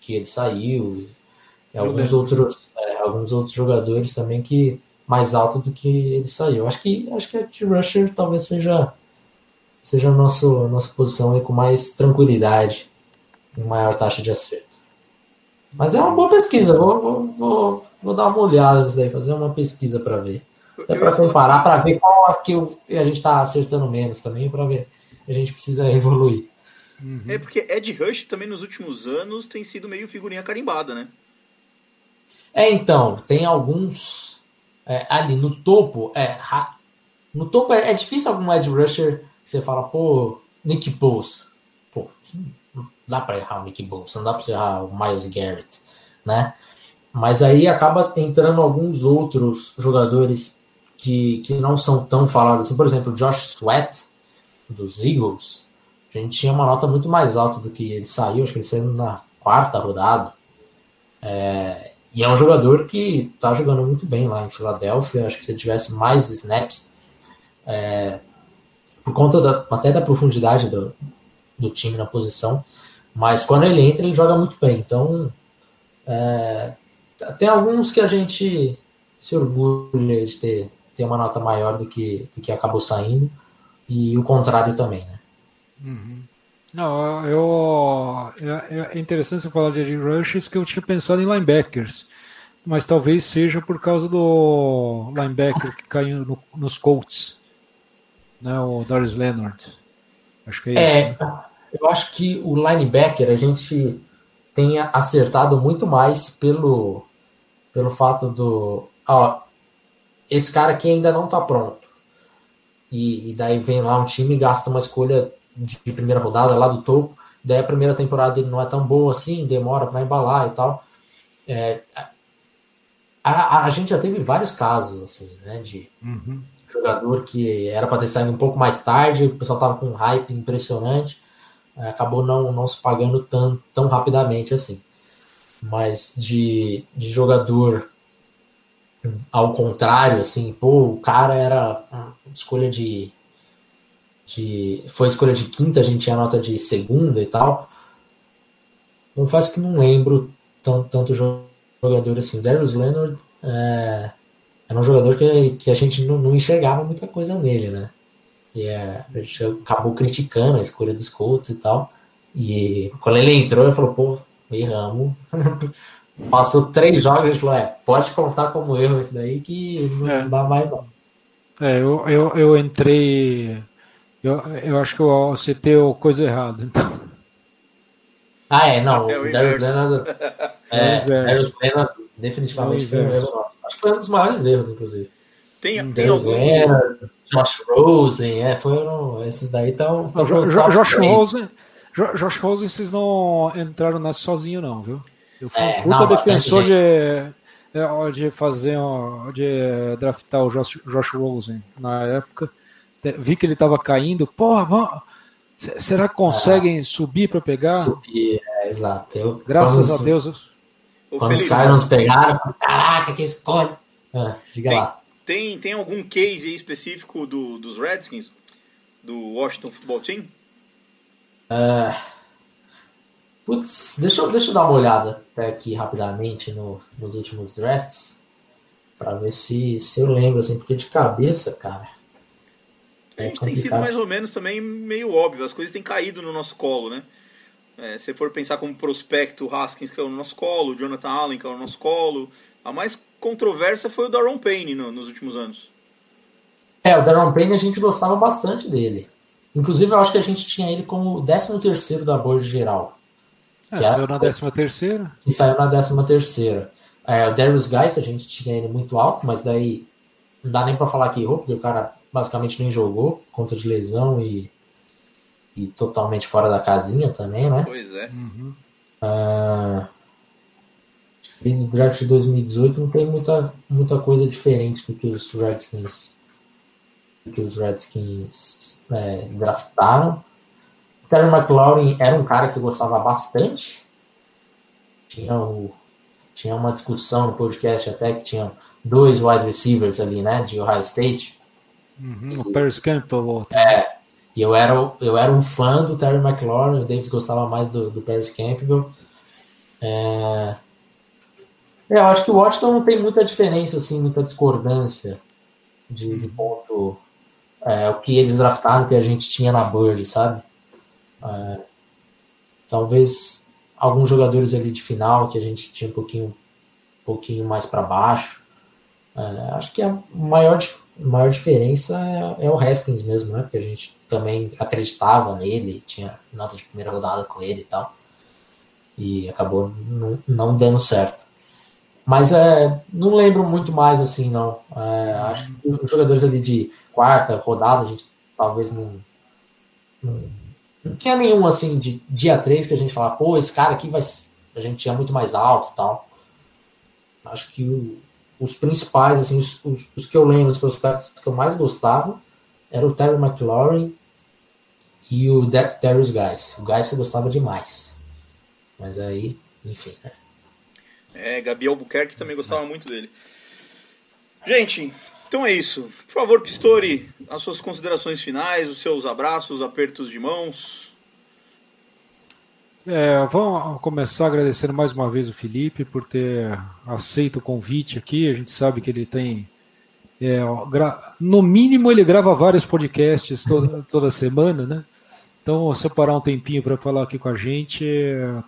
Speaker 4: que ele saiu. E alguns outros, é, alguns outros jogadores também que mais alto do que ele saiu. Acho que acho que a de rusher talvez seja seja a nosso, nossa posição aí com mais tranquilidade, maior taxa de acerto. Mas é uma boa pesquisa, vou, vou, vou, vou dar uma olhada nisso daí, fazer uma pesquisa para ver. Até para comparar, para ver qual é que eu, a gente está acertando menos também, para ver. A gente precisa evoluir.
Speaker 2: Uhum. É porque Ed Rush também nos últimos anos tem sido meio figurinha carimbada, né?
Speaker 4: É, então, tem alguns é, ali no topo. É, no topo é, é, difícil algum Ed Rusher que você fala, pô, Nick Bosa. Pô, não dá para errar o Nick Bosa, não dá para errar o Miles Garrett, né? Mas aí acaba entrando alguns outros jogadores que, que não são tão falados assim. Por exemplo, o Josh Sweat, dos Eagles. A gente tinha uma nota muito mais alta do que ele saiu. Acho que ele saiu na quarta rodada. É, e é um jogador que está jogando muito bem lá em Filadélfia. Acho que se ele tivesse mais snaps, é, por conta da, até da profundidade do, do time na posição, mas quando ele entra, ele joga muito bem. Então, é, tem alguns que a gente se orgulha de ter, ter uma nota maior do que, do que acabou saindo, e o contrário também, né?
Speaker 3: Uhum. Não, eu, é, interessante você falar de Edge Rushes que eu tinha pensado em linebackers, mas talvez seja por causa do linebacker que caiu no, nos Colts, né, o Darius Leonard.
Speaker 4: Acho que é, é isso. Né? Eu acho que o linebacker a gente tenha acertado muito mais pelo, pelo fato do. Ó, esse cara aqui ainda não tá pronto. E, e daí vem lá um time e gasta uma escolha de, de, primeira rodada lá do topo. Daí a primeira temporada dele não é tão boa assim, demora para embalar e tal. É, a, a, gente já teve vários casos assim, né? De uhum. jogador que era para ter saído um pouco mais tarde, o pessoal tava com um hype impressionante acabou não, não se pagando tão, tão rapidamente assim. Mas de, de jogador ao contrário, assim, pô, o cara era escolha de, de. Foi escolha de quinta, a gente tinha nota de segunda e tal. Confesso que não lembro tanto, tanto jogador assim. Darius Leonard é, era um jogador que, que a gente não, não enxergava muita coisa nele, né? E é, a gente acabou criticando a escolha dos Colts e tal. E quando ele entrou, ele falou, pô, erramos. Passou três jogos e falou, é, pode contar como erro esse daí que não é. dá mais não.
Speaker 3: É, eu, eu, eu entrei. Eu, eu acho que eu citei a coisa errada, então.
Speaker 4: Ah, é, não. É o Darius Leonard. É, Darius Leonard definitivamente foi um erro nosso. Acho que foi um dos maiores erros, inclusive.
Speaker 2: Tem, tem algum.
Speaker 4: Josh Rosen, é, foram. Esses daí estão.
Speaker 3: Josh Rosen. Josh Rosen, vocês não entraram nessa sozinho, não, viu? Eu fui é, um puta defensor de, é, de fazer, de draftar o Josh, Josh Rosen na época. Vi que ele estava caindo. Porra, vamos, será que conseguem é, subir para pegar?
Speaker 4: Subir, é, exato. Eu,
Speaker 3: Graças a Deus.
Speaker 4: Quando os caras nos pegaram, caraca, que escolha. Ah, diga
Speaker 2: tem,
Speaker 4: lá.
Speaker 2: Tem, tem algum case específico do, dos Redskins, do Washington Football Team?
Speaker 4: Uh, putz, deixa eu, deixa eu dar uma olhada até aqui rapidamente no, nos últimos drafts para ver se, se eu lembro, assim, porque de cabeça, cara.
Speaker 2: É tem sido mais ou menos também meio óbvio, as coisas têm caído no nosso colo, né? É, se for pensar como prospecto, o Haskins que é o nosso colo, o Jonathan Allen que é o nosso colo, a mais controversa foi o Daron Payne no, nos últimos anos.
Speaker 4: É, o Daron Payne a gente gostava bastante dele. Inclusive, eu acho que a gente tinha ele como o 13 terceiro da board geral.
Speaker 3: É, saiu na 13 terceira.
Speaker 4: E saiu na 13 terceira. É, o Darius Geis, a gente tinha ele muito alto, mas daí não dá nem para falar que errou, porque o cara basicamente nem jogou, conta de lesão e, e totalmente fora da casinha também, né?
Speaker 2: Pois é. Uhum.
Speaker 4: Uh, do draft de 2018 não tem muita, muita coisa diferente do que os Redskins do que os Redskins é, draftaram. O Terry McLaurin era um cara que gostava bastante. Tinha, o, tinha uma discussão no podcast até que tinha dois wide receivers ali, né, de Ohio State.
Speaker 3: Uhum, o Paris Campbell.
Speaker 4: É, e eu era, eu era um fã do Terry McLaurin, o Davis gostava mais do, do Paris Campbell. É, é, eu acho que o Washington não tem muita diferença, assim, muita discordância de, de ponto. É, o que eles draftaram que a gente tinha na Bird, sabe? É, talvez alguns jogadores ali de final que a gente tinha um pouquinho pouquinho mais para baixo. É, acho que a maior, maior diferença é, é, o Haskins mesmo, né? Porque a gente também acreditava nele, tinha nota de primeira rodada com ele e tal. E acabou não dando certo. Mas é, não lembro muito mais assim, não. É, acho que os jogadores ali de quarta rodada, a gente talvez não, não, não tinha nenhum assim de dia 3 que a gente falava, pô, esse cara aqui vai. A gente tinha muito mais alto e tal. Acho que o, os principais, assim, os, os, os, que eu lembro, os prospectos que eu mais gostava, era o Terry McLaurin e o Darius Guys. O Guys eu gostava demais. Mas aí, enfim, né?
Speaker 2: É, Gabi Albuquerque também gostava muito dele. Gente, então é isso. Por favor, Pistori, as suas considerações finais, os seus abraços, apertos de mãos.
Speaker 3: É, vamos começar agradecendo mais uma vez o Felipe por ter aceito o convite aqui. A gente sabe que ele tem. É, no mínimo, ele grava vários podcasts toda, toda semana, né? Então, separar um tempinho para falar aqui com a gente,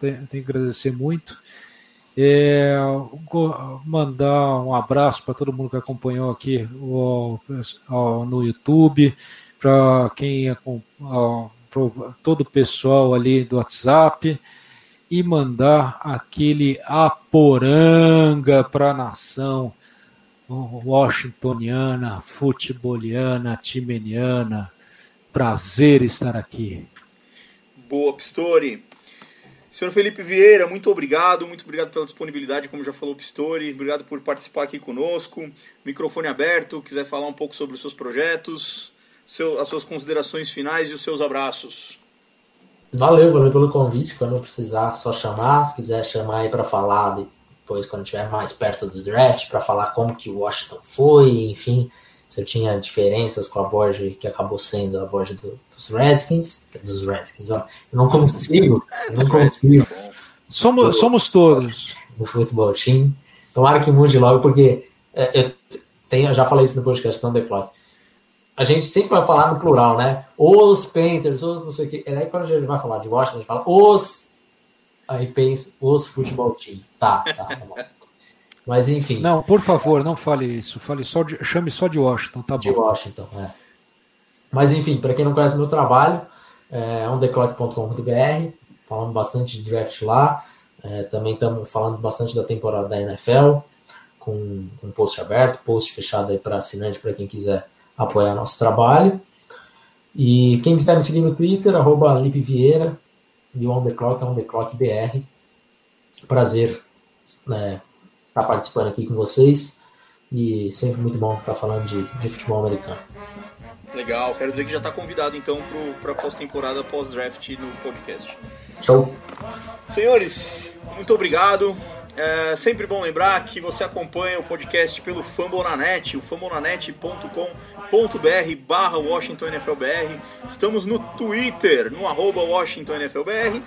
Speaker 3: tenho, tenho que agradecer muito. É, mandar um abraço para todo mundo que acompanhou aqui o, o, no YouTube, para quem todo o pessoal ali do WhatsApp e mandar aquele aporanga para a nação washingtoniana, futeboliana, timeniana. Prazer estar aqui.
Speaker 2: Boa, Pistori. Senhor Felipe Vieira, muito obrigado, muito obrigado pela disponibilidade, como já falou o Pistori, obrigado por participar aqui conosco. Microfone aberto, quiser falar um pouco sobre os seus projetos, seu, as suas considerações finais e os seus abraços.
Speaker 4: Valeu, valeu pelo convite. Quando precisar, só chamar. Se quiser chamar aí para falar depois, quando estiver mais perto do draft, para falar como que o Washington foi, enfim, se eu tinha diferenças com a Borja que acabou sendo a Borja do, dos Redskins, dos Redskins, ó. Eu não consigo, eu não consigo.
Speaker 3: Somos, somos todos.
Speaker 4: No futebol team. Tomara que mude logo, porque é, eu, tenho, eu já falei isso no podcast, então declaro a gente sempre vai falar no plural, né? Os Panthers, os não sei o que. É aí quando a gente vai falar de Washington, a gente fala os. Aí pensa, os futebol team. Tá, tá, tá bom. Mas enfim.
Speaker 3: Não, por favor, não fale isso. Fale só de, chame só de Washington, tá
Speaker 4: de bom. De Washington, é. Mas enfim, para quem não conhece meu trabalho, é ondeclock.com.br, falando bastante de draft lá. É, também estamos falando bastante da temporada da NFL, com um post aberto, post fechado aí para assinante, para quem quiser apoiar nosso trabalho. E quem quiser me seguir no Twitter, arroba Lipe Vieira, e o On The Clock é On The Clock BR. Prazer né, estar tá participando aqui com vocês e sempre muito bom estar falando de, de futebol americano.
Speaker 2: Legal, quero dizer que já está convidado então para a pós-temporada, pós-draft no podcast.
Speaker 4: Show!
Speaker 2: Senhores, muito obrigado. É sempre bom lembrar que você acompanha o podcast pelo Fambonanet, o fambonanet.com.br barra WashingtonNFLBR. Estamos no Twitter, no arroba WashingtonNFLBR,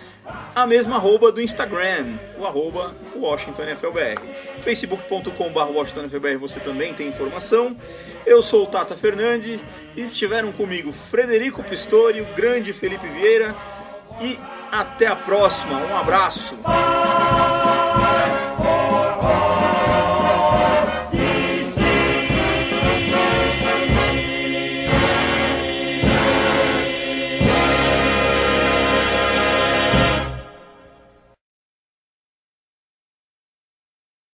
Speaker 2: a mesma arroba do Instagram, o arroba WashingtonNFLBR. Facebook.com barra WashingtonNFLBR você também tem informação. Eu sou o Tata Fernandes estiveram comigo Frederico Pistori, o grande Felipe Vieira e até a próxima. Um abraço.